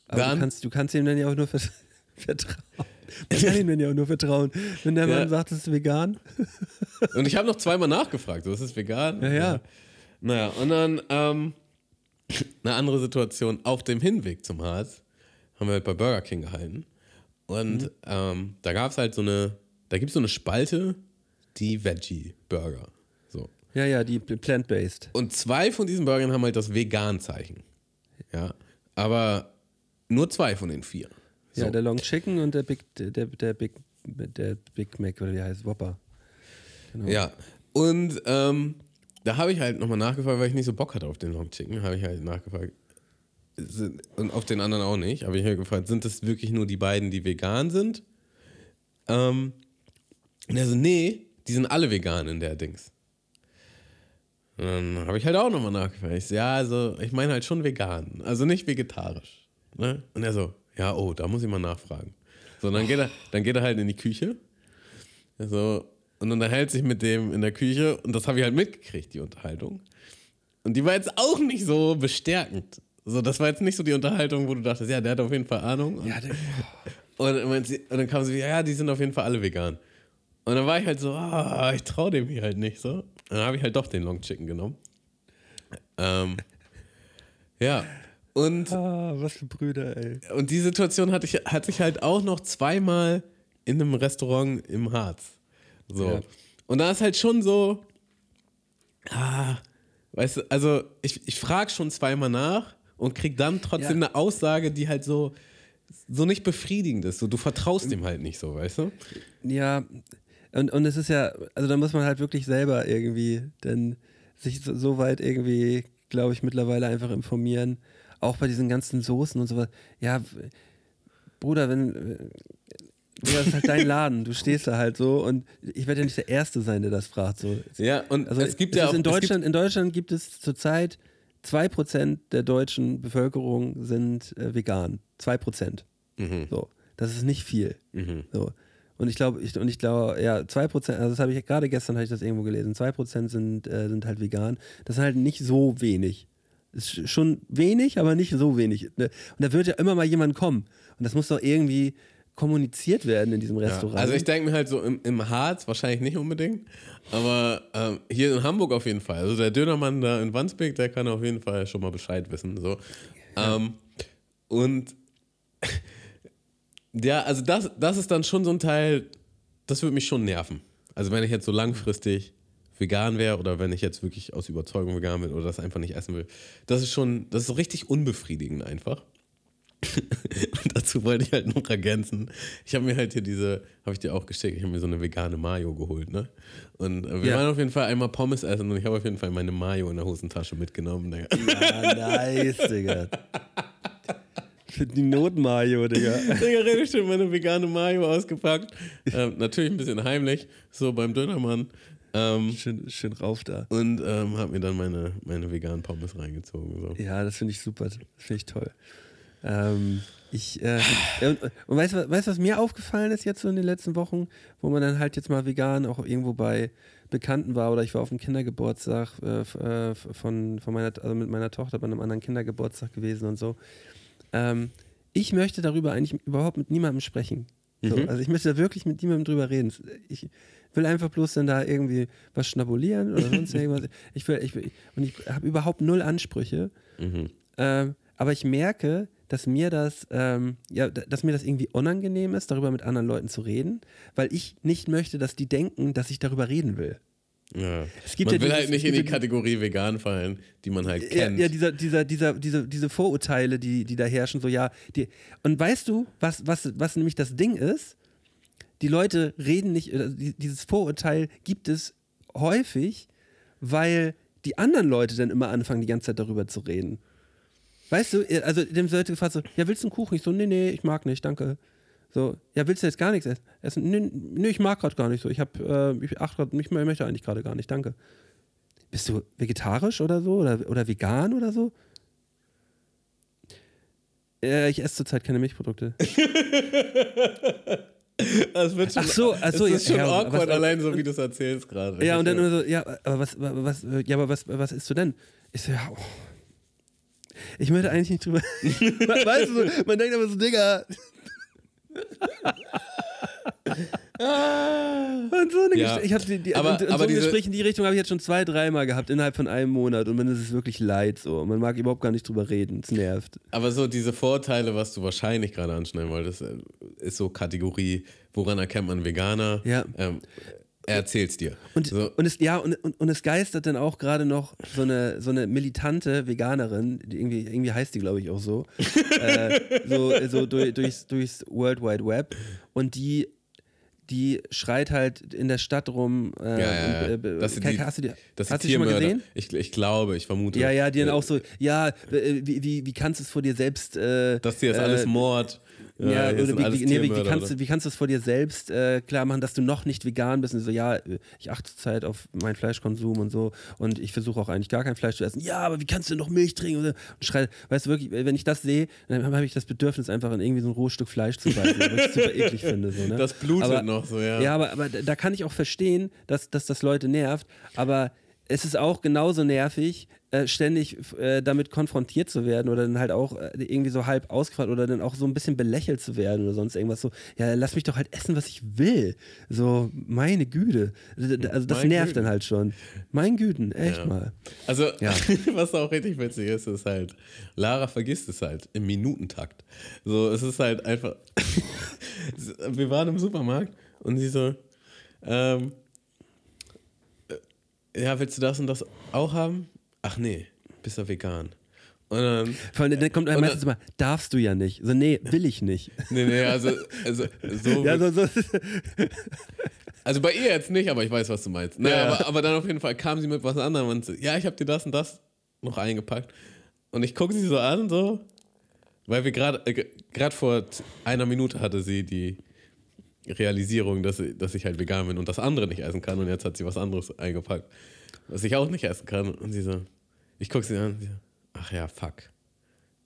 Aber Dann- du kannst, du kannst ihm dann ja auch nur vert- vertrauen. Man kann ihm ja auch nur vertrauen. Wenn der Ja. Mann sagt, es ist vegan. Und ich habe noch zweimal nachgefragt, so ist es vegan? Ja, ja. Naja, und dann ähm, eine andere Situation. Auf dem Hinweg zum Harz haben wir halt bei Burger King gehalten. Und Mhm. ähm, da gab es halt so eine, da gibt es so eine Spalte, die Veggie-Burger. So. Ja, ja, die plant-based. Und zwei von diesen Burgern haben halt das Vegan-Zeichen. Ja. Aber nur zwei von den vier. So. Ja, der Long Chicken und der Big, der, der Big, der Big Mac oder wie heißt Whopper. Genau. Ja, und ähm, da habe ich halt nochmal nachgefragt, weil ich nicht so Bock hatte auf den Long Chicken, habe ich halt nachgefragt. Und auf den anderen auch nicht, habe ich halt gefragt, sind das wirklich nur die beiden, die vegan sind? Ähm, und er so, nee, die sind alle vegan in der Dings. Und dann habe ich halt auch nochmal nachgefragt. Ich so, ja, also ich meine halt schon vegan, also nicht vegetarisch. Ne? Und er so, ja, oh, da muss ich mal nachfragen. So, dann geht er, dann geht er halt in die Küche so, und unterhält sich mit dem in der Küche und das habe ich halt mitgekriegt, die Unterhaltung. Und die war jetzt auch nicht so bestärkend. So, das war jetzt nicht so die Unterhaltung, wo du dachtest, ja, der hat auf jeden Fall Ahnung. Und, Ja, der, und, dann sie- und dann kam sie, ja, die sind auf jeden Fall alle vegan. Und dann war ich halt so, ah, ich traue dem hier halt nicht so. Und dann habe ich halt doch den Long Chicken genommen. Ähm, ja, und ah, was für Brüder, ey. und die Situation hatte ich, hatte ich halt auch noch zweimal in einem Restaurant im Harz. So. Ja. Und da ist halt schon so, ah, weißt du, also ich, ich frage schon zweimal nach und krieg dann trotzdem Ja. eine Aussage, die halt so, so nicht befriedigend ist. So, du vertraust dem halt nicht so, weißt du? Ja, und, und es ist ja, also da muss man halt wirklich selber irgendwie dann sich so, so weit irgendwie, glaube ich, mittlerweile einfach informieren. Auch bei diesen ganzen Soßen und sowas. Ja, Bruder, wenn. äh, Bruder, das ist halt dein Laden, du stehst da halt so und ich werde ja nicht der Erste sein, der das fragt. So. Ja, und Also es gibt es ja auch in Deutschland, in Deutschland gibt es zurzeit 2% der deutschen Bevölkerung sind äh, vegan. 2%. Mhm. So. Das ist nicht viel. So. Und ich glaube, ich, und ich glaube, ja, 2%, also das habe ich gerade gestern habe ich das irgendwo gelesen, 2% sind, äh, sind halt vegan. Das ist halt nicht so wenig. Ist sch- schon wenig, aber nicht so wenig. Ne? Und da wird ja immer mal jemand kommen. Und das muss doch irgendwie kommuniziert werden in diesem Ja, Restaurant. also ich denke mir halt so im, im Harz wahrscheinlich nicht unbedingt, aber ähm, hier in Hamburg auf jeden Fall. Also der Dönermann da in Wandsbek, der kann auf jeden Fall schon mal Bescheid wissen. So. Ähm, und ja, also das, das ist dann schon so ein Teil, das würde mich schon nerven. Also wenn ich jetzt so langfristig vegan wäre oder wenn ich jetzt wirklich aus Überzeugung vegan bin oder das einfach nicht essen will, das ist schon, das ist so richtig unbefriedigend einfach. Und dazu wollte ich halt noch ergänzen. Ich habe mir halt hier diese, habe ich dir auch geschickt, ich habe mir so eine vegane Mayo geholt, ne? Und äh, wir Ja. waren auf jeden Fall einmal Pommes essen und ich habe auf jeden Fall meine Mayo in der Hosentasche mitgenommen. Digga. ja, nice, Digga. Die Notmayo, Digga. Digga, richtig schön meine vegane Mayo ausgepackt. Ähm, natürlich ein bisschen heimlich, so beim Dönermann. Ähm, Schön, schön rauf da. und ähm, habe mir dann meine, meine veganen Pommes reingezogen. So. Ja, das finde ich super. Das finde ich toll. Ähm, ich, äh, und, und weißt du, weißt, was mir aufgefallen ist jetzt so in den letzten Wochen, wo man dann halt jetzt mal vegan auch irgendwo bei Bekannten war oder ich war auf einem Kindergeburtstag äh, äh, von, von meiner, also mit meiner Tochter bei einem anderen Kindergeburtstag gewesen und so. Ähm, ich möchte darüber eigentlich überhaupt mit niemandem sprechen. So, Also ich möchte da wirklich mit niemandem drüber reden. Ich will einfach bloß dann da irgendwie was schnabulieren oder sonst irgendwas. Ich will, ich will, und ich habe überhaupt null Ansprüche. Ähm, aber ich merke, dass mir das, ähm, ja, dass mir das irgendwie unangenehm ist, darüber mit anderen Leuten zu reden, weil ich nicht möchte, dass die denken, dass ich darüber reden will. Ja. Es gibt man ja will dieses- halt nicht in die Kategorie vegan fallen, die man halt Ja, kennt. ja dieser, dieser, dieser, diese, diese Vorurteile, die, die da herrschen, so ja. Die, und weißt du, was, was, was nämlich das Ding ist? Die Leute reden nicht, äh, die- dieses Vorurteil gibt es häufig, weil die anderen Leute dann immer anfangen, die ganze Zeit darüber zu reden. Weißt du, äh, also dem Leute gefragt so, ja, willst du einen Kuchen? Ich so, nee, nee, ich mag nicht, danke. So, ja, willst du jetzt gar nichts essen? Nee, nee ich mag gerade gar nicht so. Ich hab, äh, ich achte grad, ich möchte eigentlich gerade gar nicht, danke. Bist du vegetarisch oder so? Oder, oder vegan oder so? Äh, ich esse zurzeit keine Milchprodukte. Das wird schon, Ach so, ach so, es ist ja, schon ja, awkward, was- allein so wie du es erzählst gerade. ja, und dann immer so, ja, aber was, was, ja, aber was, was isst du denn? Ich so, ja, oh. Ich möchte eigentlich nicht drüber. weißt du, man denkt aber so, Digga. Und so eine Ja, ich hab die, die, aber- und, und aber so ein diese- Gespräch in die Richtung habe ich jetzt schon zwei, dreimal gehabt innerhalb von einem Monat und man ist es wirklich leid so. Man mag überhaupt gar nicht drüber reden. Es nervt. Aber so diese Vorteile, was du wahrscheinlich gerade anschneiden wolltest, äh, ist so Kategorie, woran erkennt man Veganer? Ja. Ähm, er erzählt's dir. Und, so, und, es, ja, und, und, und es geistert dann auch gerade noch so eine, so eine militante Veganerin, die irgendwie, irgendwie heißt die, glaube ich, auch so, äh, so, so durch, durchs, durchs World Wide Web. Und die, die schreit halt in der Stadt rum. Äh, ja, ja, ja. äh, Das sind hast die, du die, das hast die schon mal gesehen? Ich, ich glaube, ich vermute. Ja, ja, die dann äh, auch so, ja, äh, wie, wie, wie kannst du es vor dir selbst. Äh, Das hier ist äh, alles Mord. Ja, sind wie, wie, nee, wie, kannst du, wie kannst du es vor dir selbst äh, klar machen, dass du noch nicht vegan bist? Und so, ja, ich achte zurzeit auf meinen Fleischkonsum und so und ich versuche auch eigentlich gar kein Fleisch zu essen. Ja, aber wie kannst du noch Milch trinken? Und, so. und schrei, weißt du wirklich, wenn ich das sehe, dann habe ich das Bedürfnis, einfach in irgendwie so ein rohes Stück Fleisch zu beißen, was ich super eklig finde. So, ne? Das blutet aber, noch so, ja. Ja, aber, aber da da kann ich auch verstehen, dass, dass das Leute nervt, aber es ist auch genauso nervig, äh, ständig äh, damit konfrontiert zu werden oder dann halt auch äh, irgendwie so halb ausgefragt oder dann auch so ein bisschen belächelt zu werden oder sonst irgendwas so, ja, lass mich doch halt essen, was ich will. So, meine Güte. Also das Mein nervt Güten. dann halt schon. Mein Güten, echt Ja. mal. Also, Ja. was auch richtig witzig ist, ist halt, Lara vergisst es halt im Minutentakt. So, es ist halt einfach. Wir waren im Supermarkt und sie so, ähm, äh, ja, willst du das und das auch haben? Ach nee, bist du vegan. Und dann, Vor allem, dann kommt einem Und meistens immer, darfst du ja nicht. So, nee, will ich nicht. nee, nee, also, also so, ja, so, so. Also bei ihr jetzt nicht, aber ich weiß, was du meinst. Naja, Ja, aber, aber dann auf jeden Fall kam sie mit was anderem und so, ja, ich habe dir das und das noch eingepackt. Und ich gucke sie so an, so, weil wir gerade, äh, gerade vor einer Minute hatte sie die Realisierung, dass, dass ich halt vegan bin und das andere nicht essen kann. Und jetzt hat sie was anderes eingepackt, was ich auch nicht essen kann. Und sie so, ich gucke sie an, sie so, ach ja, fuck.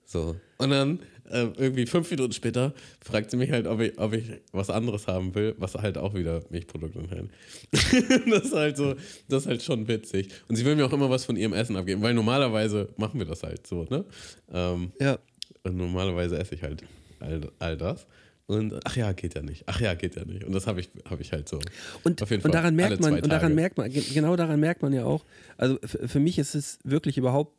So. Und dann äh, irgendwie fünf Minuten später fragt sie mich halt, ob ich, ob ich was anderes haben will, was halt auch wieder Milchprodukte enthält. das ist halt so, das ist halt schon witzig. Und sie will mir auch immer was von ihrem Essen abgeben, weil normalerweise machen wir das halt so, ne? Ähm, Ja. und normalerweise esse ich halt all, all das. Und ach ja, geht ja nicht. Ach ja, geht ja nicht. Und das habe ich, hab ich halt so. Und, auf jeden und Fall daran merkt man, und daran Tage. merkt man, ge- genau daran merkt man ja auch, also für mich ist es wirklich überhaupt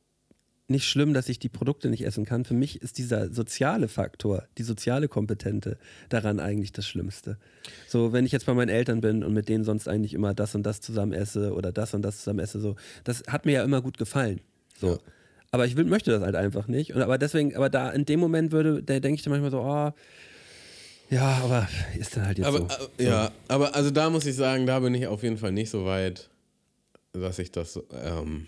nicht schlimm, dass ich die Produkte nicht essen kann. Für mich ist dieser soziale Faktor, die soziale Kompetente daran eigentlich das Schlimmste. So, wenn ich jetzt bei meinen Eltern bin und mit denen sonst eigentlich immer das und das zusammen esse oder das und das zusammen esse, so, das hat mir ja immer gut gefallen. So. Ja. Aber ich will, möchte das halt einfach nicht. Und, aber deswegen, aber da in dem Moment würde, da denke ich dann manchmal so, oh, ja, aber ist dann halt jetzt Aber, so. äh, ja, aber also da muss ich sagen, da bin ich auf jeden Fall nicht so weit, dass ich das ähm,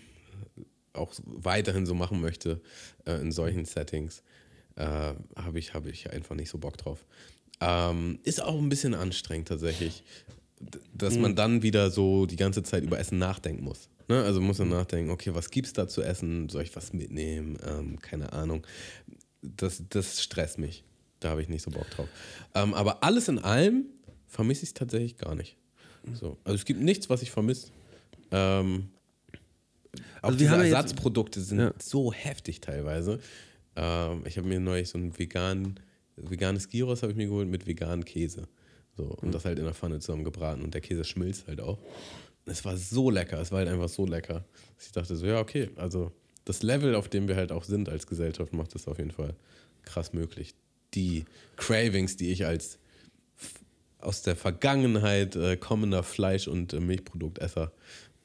auch weiterhin so machen möchte äh, in solchen Settings. Äh, Habe ich, hab ich einfach nicht so Bock drauf. Ähm, ist auch ein bisschen anstrengend tatsächlich, dass Mhm. man dann wieder so die ganze Zeit über Essen nachdenken muss. Ne? Also muss man nachdenken, okay, was gibt's da zu essen? Soll ich was mitnehmen? Ähm, keine Ahnung. Das, das stresst mich. Da habe ich nicht so Bock drauf. Ähm, aber alles in allem vermisse ich es tatsächlich gar nicht. So. Also es gibt nichts, was ich vermisse. Ähm, auch Also diese haben Ersatzprodukte sind Ja. so heftig teilweise. Ähm, ich habe mir neulich so ein vegan, veganes Gyros habe ich mir geholt mit veganem Käse. So, Mhm. und das halt in der Pfanne zusammen gebraten und der Käse schmilzt halt auch. Es war so lecker, es war halt einfach so lecker, dass ich dachte so, ja, okay, also das Level, auf dem wir halt auch sind als Gesellschaft, macht es auf jeden Fall krass möglich. Die Cravings, die ich als aus der Vergangenheit äh, kommender Fleisch- und äh, Milchproduktesser,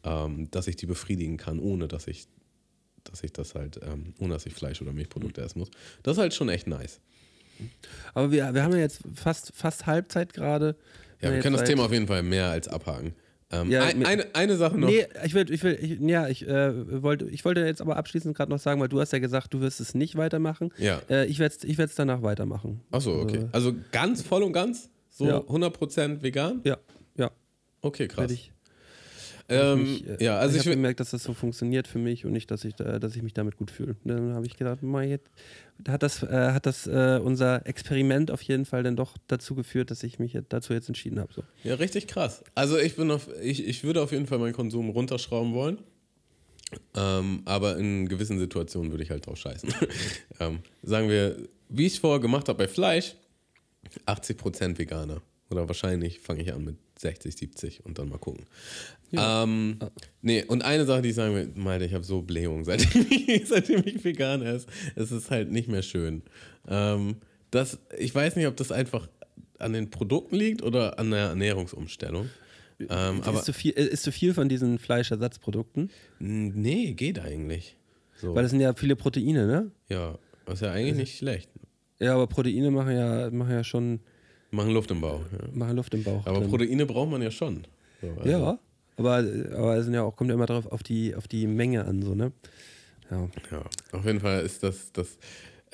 ähm, dass ich die befriedigen kann, ohne dass ich, dass ich das halt, ähm, ohne dass ich Fleisch oder Milchprodukte essen muss. Das ist halt schon echt nice. Aber wir, wir haben ja jetzt fast, fast Halbzeit gerade. Ja, wir können das Thema auf jeden Fall mehr als abhaken. Ähm, Ja, ein, eine, eine Sache noch. Nee, ich will, ich will, ich, ja, ich äh, wollte, ich wollte jetzt aber abschließend gerade noch sagen, weil du hast ja gesagt, du wirst es nicht weitermachen. Ja. Äh, ich werde es ich werd's danach weitermachen. Achso, okay. Also, Also ganz voll und ganz? So Ja. 100% vegan? ja, ja. Okay, krass. Werde ich. Ähm, mich, äh, ja, also ich ich, habe gemerkt, dass das so funktioniert für mich und nicht, dass ich, da, dass ich mich damit gut fühle. Dann habe ich gedacht, mal jetzt, hat das, äh, hat das äh, unser Experiment auf jeden Fall dann doch dazu geführt, dass ich mich jetzt, dazu jetzt entschieden habe. So. Ja, richtig krass. Also ich bin auf, ich, ich würde auf jeden Fall meinen Konsum runterschrauben wollen. Ähm, aber in gewissen Situationen würde ich halt drauf scheißen. ähm, sagen wir, wie ich es vorher gemacht habe bei Fleisch, 80% Veganer. Oder wahrscheinlich fange ich an mit 60, 70 und dann mal gucken. Ähm, nee, und eine Sache, die ich sagen will, Malte, ich habe so Blähungen, seitdem ich, seitdem ich vegan esse. Es ist halt nicht mehr schön. Ähm, das, ich weiß nicht, ob das einfach an den Produkten liegt oder an der Ernährungsumstellung. Ähm, aber ist, zu viel, äh, ist zu viel von diesen Fleischersatzprodukten? nee, geht eigentlich. So. Weil das sind ja viele Proteine, ne? ja, das ist ja eigentlich nicht schlecht. Ja, aber Proteine machen ja, machen ja schon Machen Luft im Bauch. Ja. machen Luft im Bauch. Aber drin. Proteine braucht man ja schon. So, also- Ja, aber, aber es sind ja auch, kommt ja immer drauf auf die, auf die Menge an, so, ne? Ja. Ja, auf jeden Fall ist das, das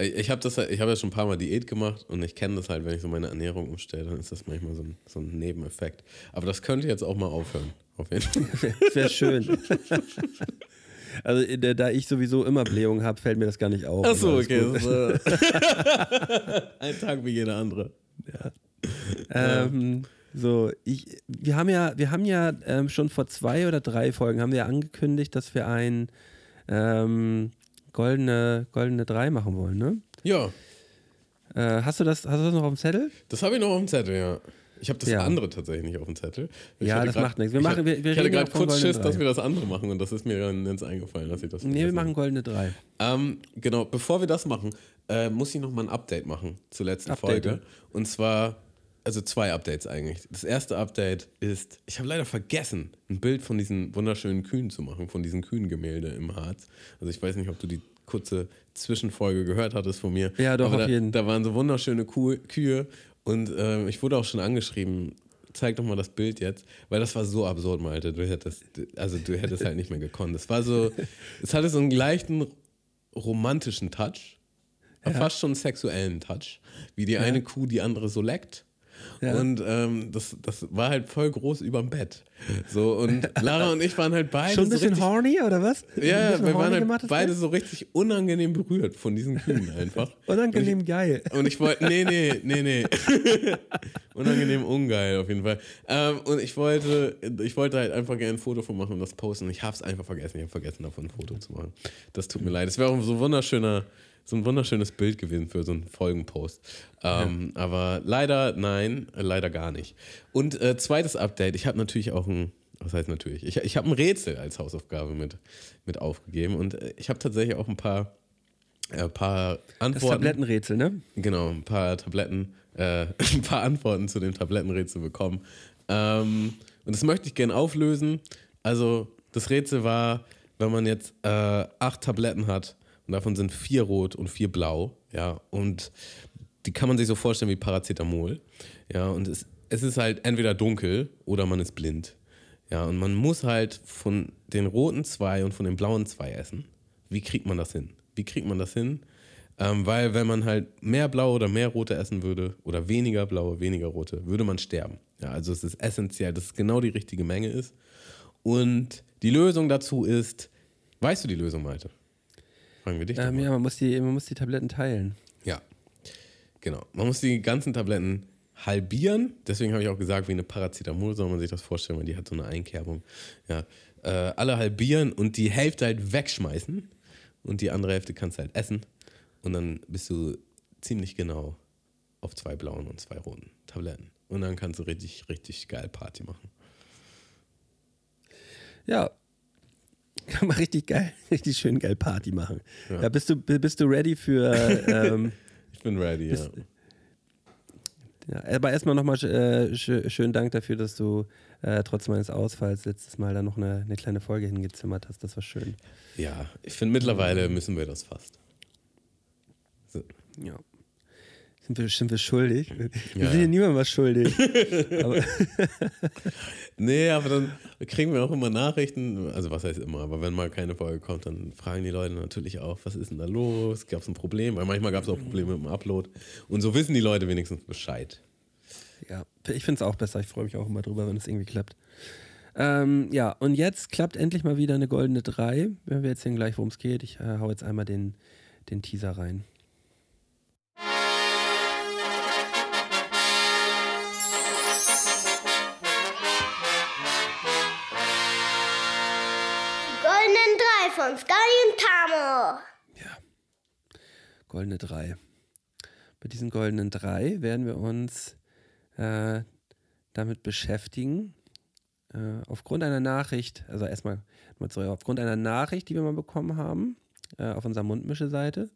ich habe das, ich habe ja schon ein paar Mal Diät gemacht und ich kenne das halt, wenn ich so meine Ernährung umstelle, dann ist das manchmal so ein, so ein Nebeneffekt. Aber das könnte jetzt auch mal aufhören, auf jeden Fall. Das wäre schön. also, der, da ich sowieso immer Blähungen habe, fällt mir das gar nicht auf. Achso, Alles okay. gut. Das ist, äh, ein Tag wie jeder andere. Ähm, so, ich, wir haben ja, wir haben ja ähm, schon vor zwei oder drei Folgen haben wir angekündigt, dass wir ein ähm, goldene, goldene 3 machen wollen, ne? Ja, Äh, hast du das, hast du das noch auf dem Zettel? das habe ich noch auf dem Zettel, ja. Ich habe das Ja. andere tatsächlich nicht auf dem Zettel. Ich Ja, das grad- macht nichts. Wir ich machen- wir- wir ich hatte gerade kurz Schiss, dass drei. wir das andere machen und das ist mir dann jetzt eingefallen, dass ich das Nee, wir machen goldene 3. Ähm, genau, bevor wir das machen, äh, muss ich noch mal ein Update machen zur letzten Update, Folge. Und zwar, also zwei Updates eigentlich. Das erste Update ist, ich habe leider vergessen, ein Bild von diesen wunderschönen Kühen zu machen, von diesen Kühengemälde im Harz. Also ich weiß nicht, ob du die kurze Zwischenfolge gehört hattest von mir. Ja, doch, aber auf da, jeden. Da waren so wunderschöne Kuh, Kühe und äh, ich wurde auch schon angeschrieben, zeig doch mal das Bild jetzt, weil das war so absurd, Malte. Du hättest, also du hättest halt nicht mehr gekonnt. Es war so, es hatte so einen leichten romantischen Touch. fast schon einen sexuellen Touch, wie die eine Kuh die andere so leckt. Ja. Und ähm, das, das war halt voll groß überm Bett. So, und Lara und ich waren halt beide Schon ein so bisschen richtig, horny oder was? Ja, wir waren halt beide so richtig unangenehm berührt von diesen Kühen einfach. Unangenehm geil. Und ich wollte, nee, nee, nee, nee. Unangenehm ungeil auf jeden Fall. Ähm, und ich wollte, ich wollte halt einfach gerne ein Foto von machen und das posten. Und ich habe es einfach vergessen. Ich habe vergessen, davon ein Foto zu machen. Das tut mir leid. Es wäre auch so ein wunderschöner, so ein wunderschönes Bild gewesen für so einen Folgenpost. Ähm, Aber leider nein, leider gar nicht. Und äh, zweites Update. Ich habe natürlich auch ein, was heißt natürlich? Ich, ich habe ein Rätsel als Hausaufgabe mit, mit aufgegeben und äh, ich habe tatsächlich auch ein paar, äh, paar Das Antworten. Tablettenrätsel, ne? Genau, ein paar Tabletten, äh, ein paar Antworten zu dem Tablettenrätsel bekommen. Ähm, und das möchte ich gerne auflösen. Also, das Rätsel war, wenn man jetzt äh, acht Tabletten hat und davon sind vier rot und vier blau, ja, und die kann man sich so vorstellen wie Paracetamol, ja, und es, es ist halt entweder dunkel oder man ist blind, ja, und man muss halt von den roten zwei und von den blauen zwei essen. Wie kriegt man das hin? Wie kriegt man das hin? Ähm, weil wenn man halt mehr blaue oder mehr rote essen würde oder weniger blaue, weniger rote, würde man sterben. Ja, also es ist essentiell, dass es genau die richtige Menge ist. Und die Lösung dazu ist, weißt du die Lösung, Malte? Fragen wir dich Ähm, ja, man muss, die, man muss die Tabletten teilen. Ja, genau. Man muss die ganzen Tabletten halbieren. Deswegen habe ich auch gesagt, wie eine Paracetamol soll man sich das vorstellen, weil die hat so eine Einkerbung. Ja, äh, alle halbieren und die Hälfte halt wegschmeißen und die andere Hälfte kannst du halt essen und dann bist du ziemlich genau auf zwei blauen und zwei roten Tabletten. Und dann kannst du richtig, richtig geil Party machen. Ja. Kann man richtig geil, richtig schön geil Party machen. Ja, Ja. bist, du, bist du ready für. ähm, Ich bin ready, ja. ja, aber erstmal nochmal äh, sch schönen Dank dafür, dass du äh, trotz meines Ausfalls letztes Mal da noch eine, eine kleine Folge hingezimmert hast. Das war schön. Ja, ich finde mittlerweile müssen wir das fast. So. Ja. Sind wir, sind wir schuldig? Wir Ja, sind ja. niemandem was schuldig. aber, Nee, aber dann kriegen wir auch immer Nachrichten, also was heißt immer, aber wenn mal keine Folge kommt, dann fragen die Leute natürlich auch, was ist denn da los? Gab es ein Problem? Weil manchmal gab es auch Probleme mit dem Upload. Und so wissen die Leute wenigstens Bescheid. ja, ich finde es auch besser. Ich freue mich auch immer drüber, wenn es irgendwie klappt. Ähm, ja, und jetzt klappt endlich mal wieder eine goldene 3. Wir erzählen gleich, worum es geht. Ich äh, hau jetzt einmal den, den Teaser rein. Goldenen Drei von Sky und Tamo. Goldene 3. Bei diesen goldenen 3 werden wir uns äh, damit beschäftigen. Äh, aufgrund einer Nachricht, also erstmal mal zurück, aufgrund einer Nachricht, die wir mal bekommen haben, äh, auf unserer Mundmische-Seite.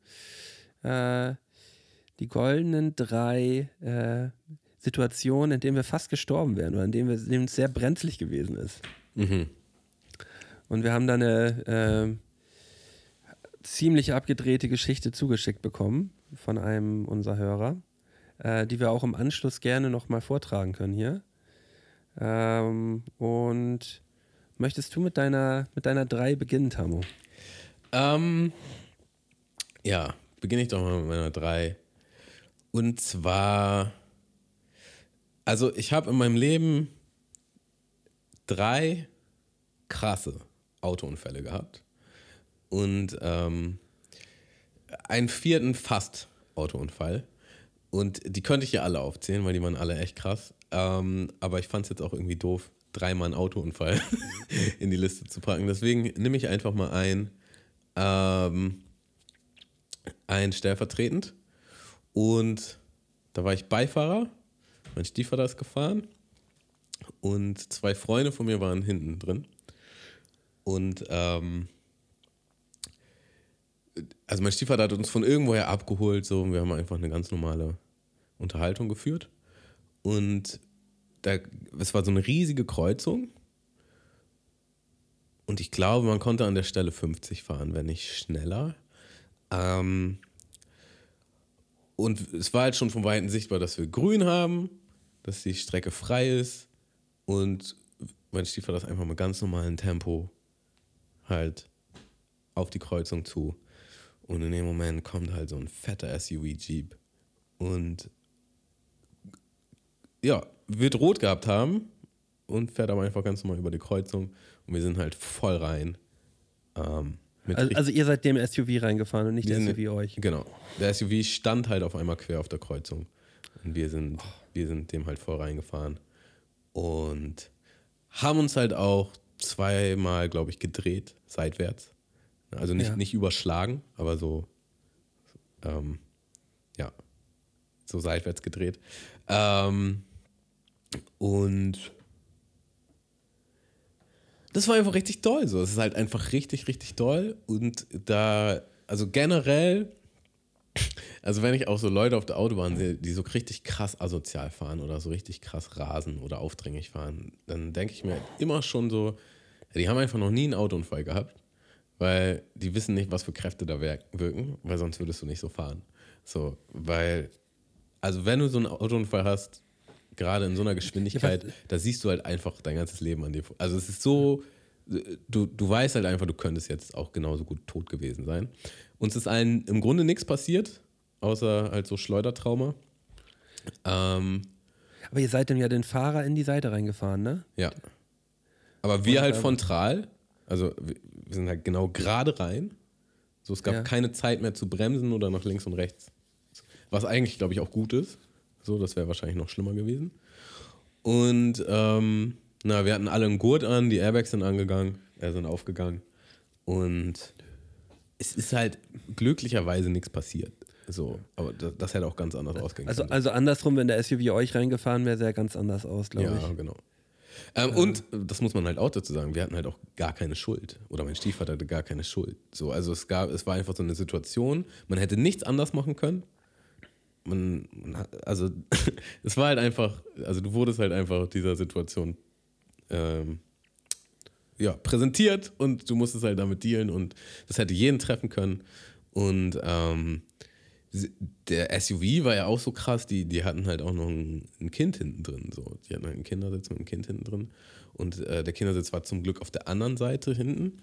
Äh, die goldenen drei äh, Situationen, in denen wir fast gestorben wären oder in denen, wir, in denen es sehr brenzlig gewesen ist. Und wir haben da eine äh, ziemlich abgedrehte Geschichte zugeschickt bekommen von einem unserer Hörer, äh, die wir auch im Anschluss gerne nochmal vortragen können hier. Ähm, und möchtest du mit deiner, mit deiner 3 beginnen, Tamu? Ähm, ja, beginne ich doch mal mit meiner 3. Und zwar, also ich habe in meinem Leben drei krasse Autounfälle gehabt und ähm, einen vierten fast Autounfall. Und die könnte ich hier alle aufzählen, weil die waren alle echt krass. Ähm, aber ich fand es jetzt auch irgendwie doof, dreimal einen Autounfall in die Liste zu packen. Deswegen nehme ich einfach mal ein, ähm, ein stellvertretend. Und da war ich Beifahrer. Mein Stiefvater ist gefahren. Und zwei Freunde von mir waren hinten drin. Und ähm, also mein Stiefvater hat uns von irgendwoher abgeholt, so, und wir haben einfach eine ganz normale Unterhaltung geführt. Und da, es war so eine riesige Kreuzung. Und ich glaube, man konnte an der Stelle 50 fahren, wenn nicht schneller. Ähm, und es war halt schon von Weitem sichtbar, dass wir grün haben, dass die Strecke frei ist. Und mein Stiefvater ist einfach mit ganz normalem Tempo halt auf die Kreuzung zu. Und in dem Moment kommt halt so ein fetter SUV-Jeep und ja, wird rot gehabt haben und fährt aber einfach ganz normal über die Kreuzung und wir sind halt voll rein. Ähm, Also, also ihr seid dem SUV reingefahren und nicht der SUV euch. Genau. Der SUV stand halt auf einmal quer auf der Kreuzung. Und wir sind, Oh. wir sind dem halt voll reingefahren. Und haben uns halt auch zweimal, glaube ich, gedreht, seitwärts. Also nicht, Ja. nicht überschlagen, aber so, ähm, ja, so seitwärts gedreht. Ähm, und das war einfach richtig doll. So. Es ist halt einfach richtig, richtig doll. Und da, also generell, also wenn ich auch so Leute auf der Autobahn sehe, die so richtig krass asozial fahren oder so richtig krass rasen oder aufdringlich fahren, dann denke ich mir immer schon so, die haben einfach noch nie einen Autounfall gehabt, weil die wissen nicht, was für Kräfte da wirken, weil sonst würdest du nicht so fahren. So, weil, also wenn du so einen Autounfall hast, gerade in so einer Geschwindigkeit, da siehst du halt einfach dein ganzes Leben an dir. Also es ist so, du, du weißt halt einfach, du könntest jetzt auch genauso gut tot gewesen sein. Uns ist allen im Grunde nichts passiert, außer halt so Schleudertrauma. Ähm, Aber ihr seid dann ja den Fahrer in die Seite reingefahren, ne? ja. Aber wir Und, halt ähm, frontal, also wir, wir sind halt genau gerade rein. So, es gab Ja. keine Zeit mehr zu bremsen oder nach links und rechts. Was eigentlich, glaube ich, auch gut ist. So, das wäre wahrscheinlich noch schlimmer gewesen. Und ähm, na, wir hatten alle einen Gurt an, die Airbags sind angegangen, äh, sind aufgegangen. Und es ist halt glücklicherweise nichts passiert. So, aber das, das hätte auch ganz anders ausgehen Also, können. also andersrum, wenn der SUV euch reingefahren wäre, sähe er ganz anders aus, glaube Ja, ich. genau. Ähm, und das muss man halt auch dazu sagen, wir hatten halt auch gar keine Schuld. Oder mein Stiefvater hatte gar keine Schuld. So, also es gab, es war einfach so eine Situation, man hätte nichts anders machen können. Man, man hat, also es war halt einfach, also du wurdest halt einfach dieser Situation ähm, ja, präsentiert und du musstest halt damit dealen und das hätte jeden treffen können. Und ähm, der SUV war ja auch so krass, die, die hatten halt auch noch ein, ein Kind hinten drin. So. Die hatten halt einen Kindersitz mit einem Kind hinten drin. Und äh, der Kindersitz war zum Glück auf der anderen Seite hinten.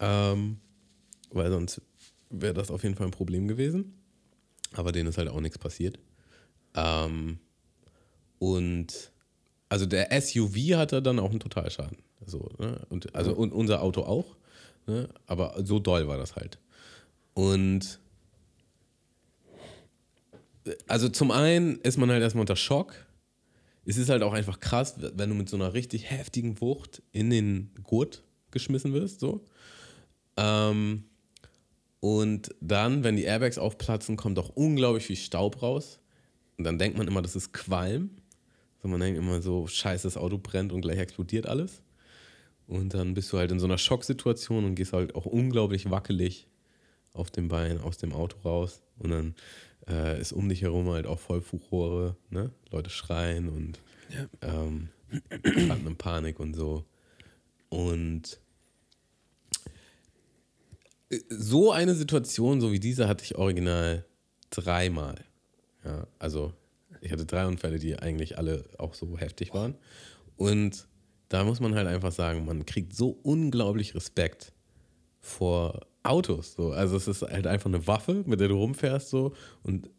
Ähm, weil sonst wäre das auf jeden Fall ein Problem gewesen. Aber denen ist halt auch nichts passiert. Ähm, und also der SUV hatte dann auch einen Totalschaden. So, ne? und, also und unser Auto auch. Ne? Aber so doll war das halt. Und also zum einen ist man halt erstmal unter Schock. Es ist halt auch einfach krass, wenn du mit so einer richtig heftigen Wucht in den Gurt geschmissen wirst, so. Ähm, und dann, wenn die Airbags aufplatzen, kommt auch unglaublich viel Staub raus. Und dann denkt man immer, das ist Qualm. Also man denkt immer so, scheiße, das Auto brennt und gleich explodiert alles. Und dann bist du halt in so einer Schocksituation und gehst halt auch unglaublich wackelig auf dem Bein aus dem Auto raus. Und dann äh, ist um dich herum halt auch voll Furore, ne? Leute schreien und ähm, geraten in Panik und so. Und äh, so eine Situation, so wie diese, hatte ich original dreimal. Ja, also ich hatte drei Unfälle, die eigentlich alle auch so heftig waren. Und da muss man halt einfach sagen, man kriegt so unglaublich Respekt vor Autos. So. Also es ist halt einfach eine Waffe, mit der du rumfährst so und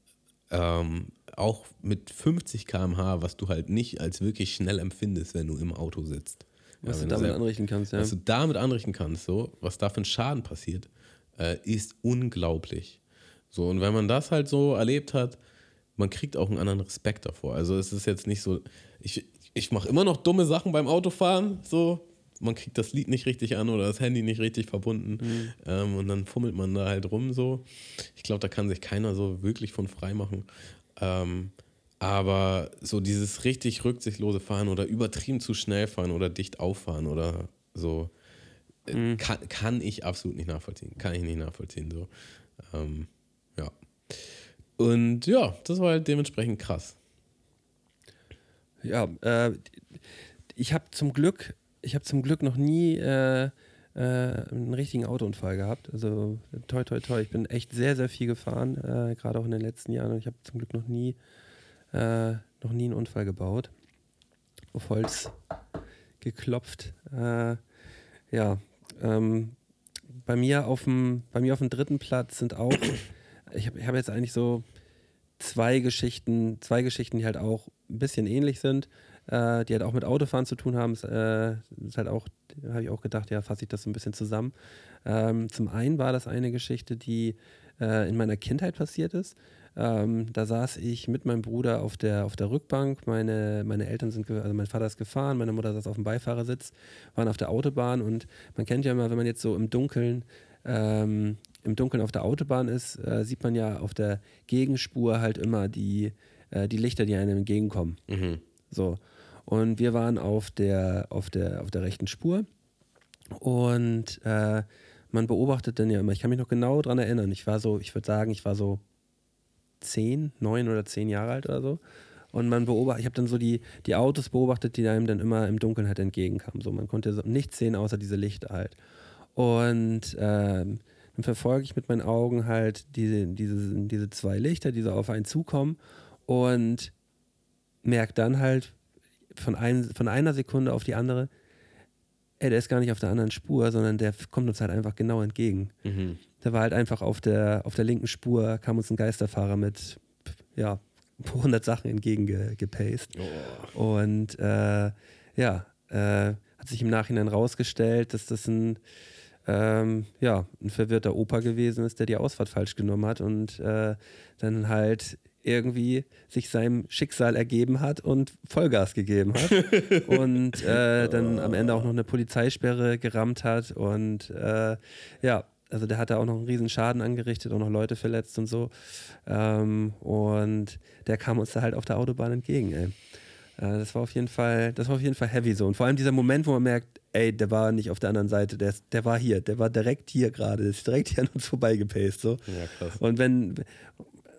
ähm, auch mit 50 km/h, was du halt nicht als wirklich schnell empfindest, wenn du im Auto sitzt. Was Ja, du damit anrichten kannst, ja. was du damit anrichten kannst, so, was da für ein Schaden passiert, äh, ist unglaublich. So, und wenn man das halt so erlebt hat, man kriegt auch einen anderen Respekt davor. Also es ist jetzt nicht so, ich, ich mache immer noch dumme Sachen beim Autofahren, so, man kriegt das Lied nicht richtig an oder das Handy nicht richtig verbunden ähm, und dann fummelt man da halt rum so. Ich glaube, da kann sich keiner so wirklich von frei machen. Ähm, aber so dieses richtig rücksichtslose Fahren oder übertrieben zu schnell fahren oder dicht auffahren oder so, äh, kann, kann ich absolut nicht nachvollziehen. Kann ich nicht nachvollziehen. So. Ähm, ja. Und ja, das war halt dementsprechend krass. Ja, äh, ich habe zum Glück, ich habe zum Glück noch nie äh, äh, einen richtigen Autounfall gehabt. Also toi toi toi. Ich bin echt sehr, sehr viel gefahren, äh, gerade auch in den letzten Jahren. Und ich habe zum Glück noch nie, äh, noch nie einen Unfall gebaut. Auf Holz geklopft. Äh, ja, ähm, bei mir auf dem, bei mir auf dem dritten Platz sind auch, ich habe hab jetzt eigentlich so zwei Geschichten, zwei Geschichten, die halt auch ein bisschen ähnlich sind, äh, die halt auch mit Autofahren zu tun haben. Äh, ist halt auch, habe ich auch gedacht, ja, fasse ich das so ein bisschen zusammen. Ähm, zum einen war das eine Geschichte, die äh, in meiner Kindheit passiert ist. Ähm, da saß ich mit meinem Bruder auf der, auf der Rückbank. Meine, meine Eltern sind, also mein Vater ist gefahren, meine Mutter saß auf dem Beifahrersitz, waren auf der Autobahn und man kennt ja immer, wenn man jetzt so im Dunkeln ähm, im Dunkeln auf der Autobahn ist, äh, sieht man ja auf der Gegenspur halt immer die, äh, die Lichter, die einem entgegenkommen. Mhm. So. Und wir waren auf der, auf der, auf der rechten Spur und äh, man beobachtet dann ja immer, ich kann mich noch genau daran erinnern, ich war so, ich würde sagen, ich war so zehn, neun oder zehn Jahre alt oder so. Und man beobachtet, ich habe dann so die, die Autos beobachtet, die einem dann immer im Dunkeln halt entgegenkamen. So, man konnte so nichts sehen, außer diese Lichter halt. Und ähm, dann verfolge ich mit meinen Augen halt diese, diese, diese zwei Lichter, die so auf einen zukommen und merke dann halt von, ein, von einer Sekunde auf die andere, ey, der ist gar nicht auf der anderen Spur, sondern der kommt uns halt einfach genau entgegen. Mhm. Der war halt einfach auf der, auf der linken Spur, kam uns ein Geisterfahrer mit, ja, 100 Sachen entgegengepaced. Oh. Und äh, ja, äh, hat sich im Nachhinein rausgestellt, dass das ein, ähm, ja, ein verwirrter Opa gewesen ist, der die Ausfahrt falsch genommen hat und äh, dann halt irgendwie sich seinem Schicksal ergeben hat und Vollgas gegeben hat und äh, dann am Ende auch noch eine Polizeisperre gerammt hat und äh, ja, also der hat da auch noch einen riesen Schaden angerichtet, auch noch Leute verletzt und so ähm, und der kam uns da halt auf der Autobahn entgegen, ey. Äh, das war auf jeden Fall, das war auf jeden Fall heavy so und vor allem dieser Moment, wo man merkt, ey, der war nicht auf der anderen Seite, der, ist, der war hier, der war direkt hier gerade, ist direkt hier an uns vorbeigepaced so. Ja, krass. Und wenn,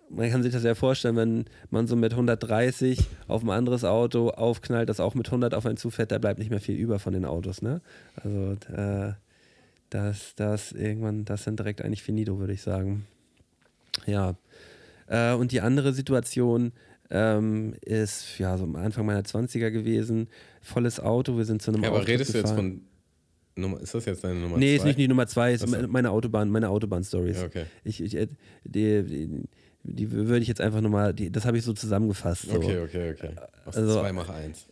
man kann sich das ja vorstellen, wenn man so mit 130 auf ein anderes Auto aufknallt, das auch mit 100 auf einen zufährt, da bleibt nicht mehr viel über von den Autos, ne? Also, äh, das, das irgendwann, das sind direkt eigentlich finito, würde ich sagen. Ja. Äh, und die andere Situation ähm, ist, ja, so am Anfang meiner 20er gewesen, volles Auto, wir sind zu einem Ja, aber redest du jetzt gefahren. von. Nummer, ist das jetzt deine Nummer Nee, ist zwei? nicht die Nummer zwei, ist Ach so. meine- Autobahn, meine Autobahn-Stories. Ja, okay. Ich, ich, äh, die, die, die würde ich jetzt einfach nochmal, das habe ich so zusammengefasst. So. Okay, okay, okay. Aus Also- 2 mach 1.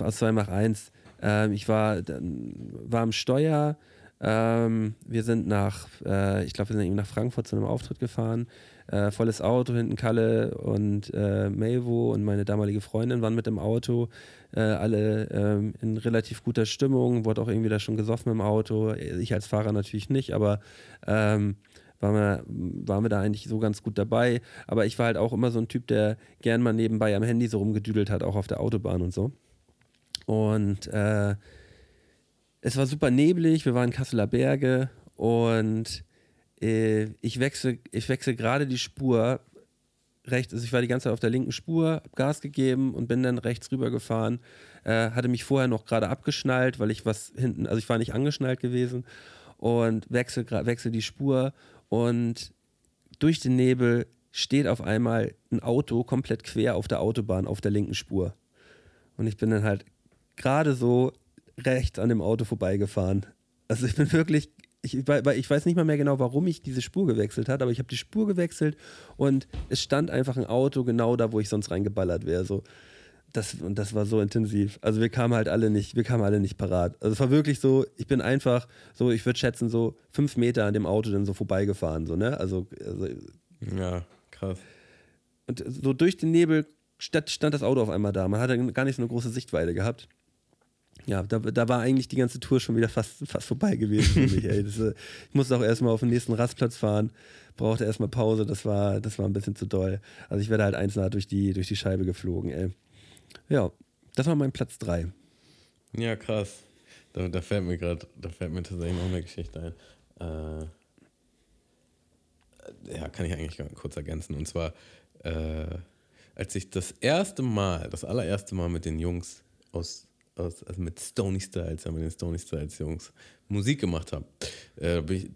Aus 2 mach 1. Ähm, ich war, war am Steuer. Ähm, wir sind nach, äh, ich glaube, wir sind eben nach Frankfurt zu einem Auftritt gefahren. Äh, volles Auto, hinten Kalle und äh, Melvo und meine damalige Freundin waren mit im Auto. Äh, alle ähm, in relativ guter Stimmung, wurde auch irgendwie da schon gesoffen im Auto. Ich als Fahrer natürlich nicht, aber ähm, waren wir, waren wir da eigentlich so ganz gut dabei. Aber ich war halt auch immer so ein Typ, der gern mal nebenbei am Handy so rumgedüdelt hat, auch auf der Autobahn und so. Und äh, es war super neblig, wir waren in Kasseler Berge und ich wechsle ich wechsel gerade die Spur rechts, also ich war die ganze Zeit auf der linken Spur, hab Gas gegeben und bin dann rechts rüber gefahren. Äh, hatte mich vorher noch gerade abgeschnallt, weil ich was hinten, also ich war nicht angeschnallt gewesen und wechsel, gra- wechsel die Spur und durch den Nebel steht auf einmal ein Auto komplett quer auf der Autobahn auf der linken Spur. Und ich bin dann halt gerade so rechts an dem Auto vorbeigefahren. Also ich bin wirklich, ich, ich weiß nicht mal mehr genau, warum ich diese Spur gewechselt habe, aber ich habe die Spur gewechselt und es stand einfach ein Auto genau da, wo ich sonst reingeballert wäre. So. Das, und das war so intensiv. Also wir kamen halt alle nicht, wir kamen alle nicht parat. Also es war wirklich so, ich bin einfach so, ich würde schätzen, so fünf Meter an dem Auto dann so vorbeigefahren. So, ne? Also, also Ja, krass. und so durch den Nebel stand, stand das Auto auf einmal da. Man hatte gar nicht so eine große Sichtweite gehabt. Ja, da, da war eigentlich die ganze Tour schon wieder fast, fast vorbei gewesen für mich. Ey. Das, äh, ich musste auch erstmal auf den nächsten Rastplatz fahren, brauchte erstmal Pause, das war, das war ein bisschen zu doll. Also ich werde halt einzeln durch die, durch die Scheibe geflogen, ey. Ja, das war mein Platz 3. Ja, krass. Da, da fällt mir gerade, da fällt mir tatsächlich noch eine Geschichte ein. Äh, ja, kann ich eigentlich kurz ergänzen. Und zwar, äh, als ich das erste Mal, das allererste Mal mit den Jungs aus, aus also mit Stony Styles, ja, mit den Stony Styles Jungs, Musik gemacht habe, äh, da bin ich,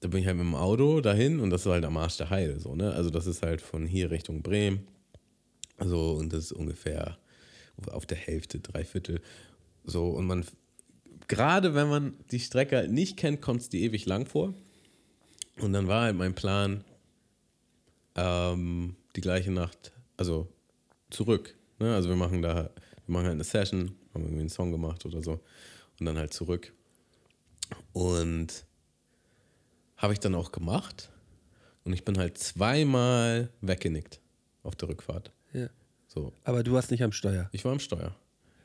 da bin ich halt mit dem Auto dahin und das war halt am Arsch der Heide, so, ne? Also das ist halt von hier Richtung Bremen. Also, und das ist ungefähr auf der Hälfte, drei Viertel. So, und man gerade wenn man die Strecke halt nicht kennt, kommt es dir ewig lang vor. Und dann war halt mein Plan, ähm, die gleiche Nacht, also zurück. Ne? Also wir machen da, wir machen halt eine Session, haben irgendwie einen Song gemacht oder so und dann halt zurück. Und habe ich dann auch gemacht und ich bin halt zweimal weggenickt auf der Rückfahrt. Ja. So, Aber du warst nicht am Steuer. ich war am Steuer.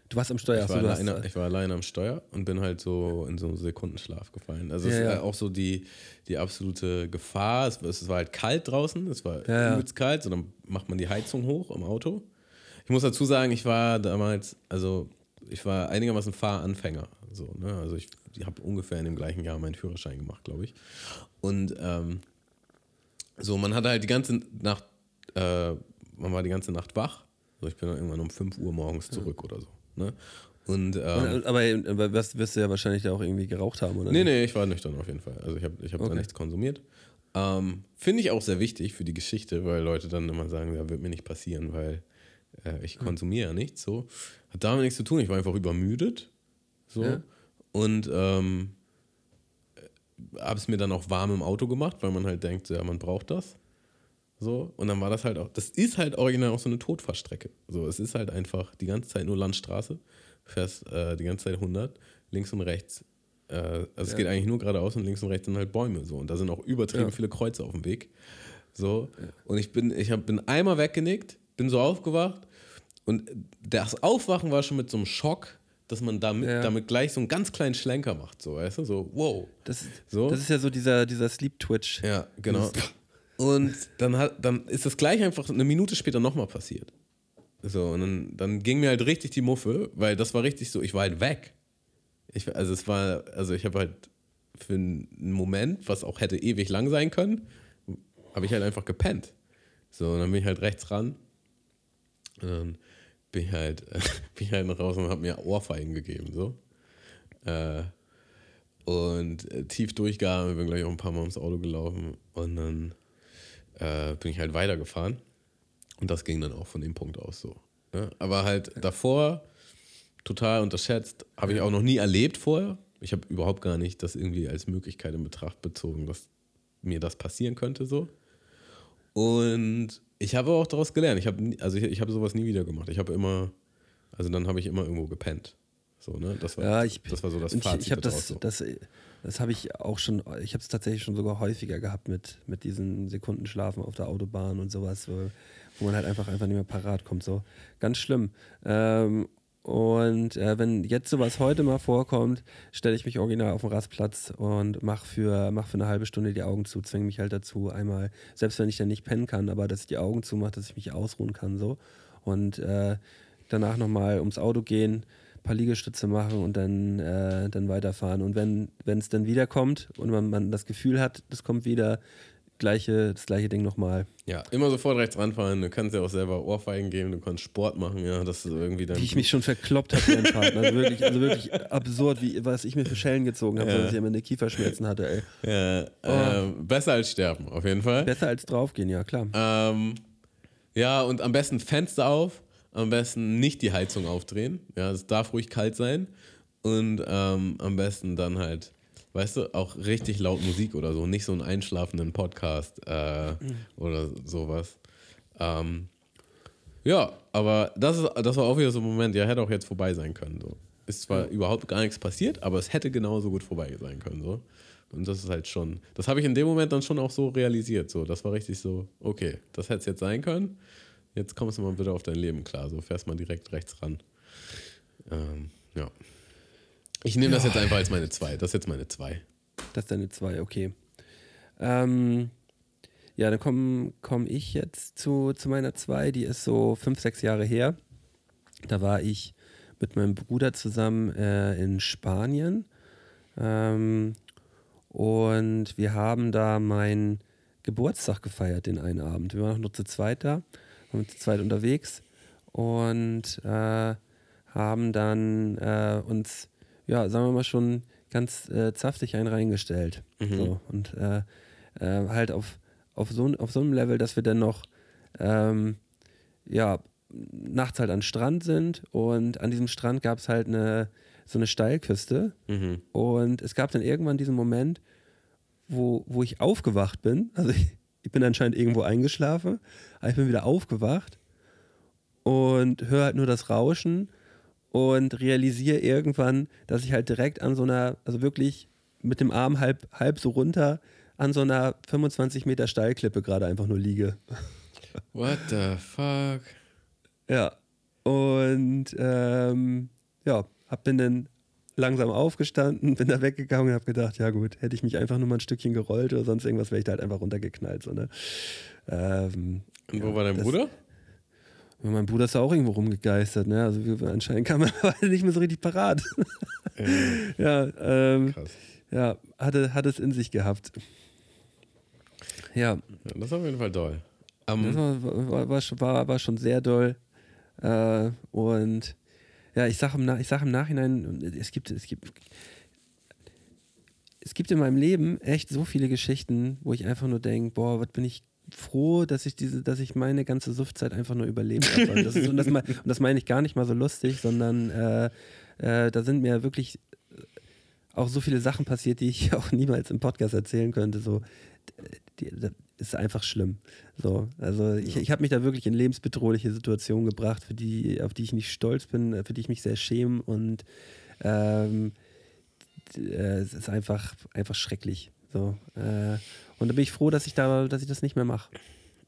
Du warst am Steuer. Ich Achso, war, du hast, alleine, ich war alleine am Steuer und bin halt so in so einen Sekundenschlaf gefallen. Also es Ja, ist ja. auch so die, die absolute Gefahr. Es, es war halt kalt draußen, es war ja. übelst kalt, so dann macht man die Heizung hoch im Auto. Ich muss dazu sagen, ich war damals, also ich war einigermaßen Fahranfänger. So, ne? Also ich, habe ungefähr in dem gleichen Jahr meinen Führerschein gemacht, glaube ich. Und ähm, so, man hatte halt die ganze Nacht, äh, man war die ganze Nacht wach. So, ich bin dann irgendwann um 5 Uhr morgens zurück oder so. Ne? Und ähm, Und, aber, aber wirst, wirst du ja wahrscheinlich da auch irgendwie geraucht haben, oder? Nee, nicht? nee, ich war nüchtern auf jeden Fall. Also ich habe ich hab da Okay. nichts konsumiert. Ähm, Finde ich auch sehr wichtig für die Geschichte, weil Leute dann immer sagen, ja, wird mir nicht passieren, weil äh, ich konsumiere ja nichts. So. Hat damit nichts zu tun. Ich war einfach übermüdet. So. Ja. Und ähm, habe es mir dann auch warm im Auto gemacht, weil man halt denkt, ja, man braucht das. So, und dann war das halt auch, das ist halt original auch so eine Todfahrstrecke. So, es ist halt einfach die ganze Zeit nur Landstraße, fährst äh, die ganze Zeit 100, links und rechts. Äh, also es Ja. geht eigentlich nur geradeaus und links und rechts sind halt Bäume. So, und da sind auch übertrieben Ja. viele Kreuze auf dem Weg. So, und ich bin, ich hab, bin einmal weggenickt, bin so aufgewacht und das Aufwachen war schon mit so einem Schock, dass man damit, Ja. damit gleich so einen ganz kleinen Schlenker macht, so, weißt du, so, wow. Das, So? das ist ja so dieser, dieser Sleep-Twitch. Ja, genau. Und dann, hat, dann ist das gleich einfach eine Minute später nochmal passiert. So, und dann, dann ging mir halt richtig die Muffe, weil das war richtig so, ich war halt weg. Ich, also es war, also ich habe halt für einen Moment, was auch hätte ewig lang sein können, habe ich halt einfach gepennt. So, und dann bin ich halt rechts ran. Und dann bin ich halt, bin ich halt raus und habe mir Ohrfeigen gegeben. So. Äh, und äh, tief durchgeatmet, bin gleich auch ein paar Mal ums Auto gelaufen und dann äh, bin ich halt weitergefahren. Und das ging dann auch von dem Punkt aus so. Ne? Aber halt davor total unterschätzt, habe ich auch noch nie erlebt vorher. Ich habe überhaupt gar nicht das irgendwie als Möglichkeit in Betracht bezogen, dass mir das passieren könnte so. Und ich habe auch daraus gelernt. Ich habe also ich, ich habe sowas nie wieder gemacht. Ich habe immer, also dann habe ich immer irgendwo gepennt. So, ne? Das war, Ja, ich, das war so das Fazit Ich, ich habe das, so. das, das habe ich auch schon, ich habe es tatsächlich schon sogar häufiger gehabt mit, mit diesen Sekundenschlafen auf der Autobahn und sowas, wo, wo man halt einfach, einfach nicht mehr parat kommt. So ganz schlimm. Ähm, und äh, wenn jetzt sowas heute mal vorkommt, stelle ich mich original auf den Rastplatz und mache für, mach für eine halbe Stunde die Augen zu, zwinge mich halt dazu, einmal, selbst wenn ich dann nicht pennen kann, aber dass ich die Augen zumache, dass ich mich ausruhen kann. so Und äh, danach nochmal ums Auto gehen, ein paar Liegestütze machen und dann, äh, dann weiterfahren. Und wenn es dann wiederkommt und man, man das Gefühl hat, das kommt wieder, gleiche, das gleiche Ding nochmal. Ja, immer sofort rechts ranfahren. Du kannst ja auch selber Ohrfeigen geben, du kannst Sport machen, ja, das ist irgendwie dann. Wie ich mich schon verkloppt habe während Fahrten. Also wirklich, also wirklich absurd, wie, was ich mir für Schellen gezogen habe, Ja. dass ich am Ende Kieferschmerzen hatte. Ey. ja, äh, besser als sterben, auf jeden Fall. Besser als draufgehen, ja klar. Ähm, ja, und am besten Fenster auf, am besten nicht die Heizung aufdrehen. Ja, es darf ruhig kalt sein. Und ähm, am besten dann halt, weißt du, auch richtig laut Musik oder so, nicht so einen einschlafenden Podcast äh, oder sowas. Ähm, ja, aber das, ist, das war auch wieder so ein Moment, ja, hätte auch jetzt vorbei sein können. So. Ist zwar überhaupt gar nichts passiert, aber es hätte genauso gut vorbei sein können. So. Und das ist halt schon, das habe ich in dem Moment dann schon auch so realisiert. So. Das war richtig so, okay, das hätte es jetzt sein können. Jetzt kommst du mal bitte auf dein Leben klar. So fährst mal direkt rechts ran. Ähm, ja. Ich nehme das jetzt einfach als meine zwei. Das ist jetzt meine zwei. Das ist deine zwei, okay. Ähm, ja, dann komme komm ich jetzt zu, zu meiner zwei, die ist so fünf, sechs Jahre her. Da war ich mit meinem Bruder zusammen äh, in Spanien. Ähm, und wir haben da meinen Geburtstag gefeiert, den einen Abend. Wir waren noch nur zu zweit da, waren zu zweit unterwegs und äh, haben dann äh, uns, ja, sagen wir mal, schon ganz äh, saftig einen reingestellt. So, und äh, äh, halt auf, auf, so, auf so einem Level, dass wir dann noch ähm, ja, nachts halt an Strand sind und an diesem Strand gab es halt eine, so eine Steilküste. Und es gab dann irgendwann diesen Moment, wo, wo ich aufgewacht bin. Also ich, ich bin anscheinend irgendwo eingeschlafen, aber ich bin wieder aufgewacht und höre halt nur das Rauschen und realisiere irgendwann, dass ich halt direkt an so einer, also wirklich mit dem Arm halb, halb so runter an so einer 25 Meter Steilklippe gerade einfach nur liege. What the fuck? Ja. Und ähm, ja, hab bin dann langsam aufgestanden, bin da weggegangen und hab gedacht, ja gut, hätte ich mich einfach nur mal ein Stückchen gerollt oder sonst irgendwas, wäre ich da halt einfach runtergeknallt. So, ne? ähm, Und wo war dein das- Bruder? Ja, mein Bruder ist da auch irgendwo rumgegeistert, ne? Also wir, anscheinend kam er beide nicht mehr so richtig parat. Äh, ja, ähm, krass. ja, hatte, hat es in sich gehabt. Ja, Ja, das ist auf jeden Fall doll. Ähm, Das war, war, war, schon- war, war schon sehr doll. Äh, und ja, ich sage im, ich sag im Nachhinein, es gibt, es gibt, es gibt in meinem Leben echt so viele Geschichten, wo ich einfach nur denke, boah, was bin ich froh, dass ich diese, dass ich meine ganze Suftzeit einfach nur überlebt habe. Und das, ist, und, das, me- und das meine ich gar nicht mal so lustig, sondern äh, äh, da sind mir wirklich auch so viele Sachen passiert, die ich auch niemals im Podcast erzählen könnte. So, die, das ist einfach schlimm. So, also ich, ich habe mich da wirklich in lebensbedrohliche Situationen gebracht, für die, auf die ich nicht stolz bin, für die ich mich sehr schäme und ähm, äh, es ist einfach, einfach schrecklich. So, äh, und da bin ich froh, dass ich da, dass ich das nicht mehr mache.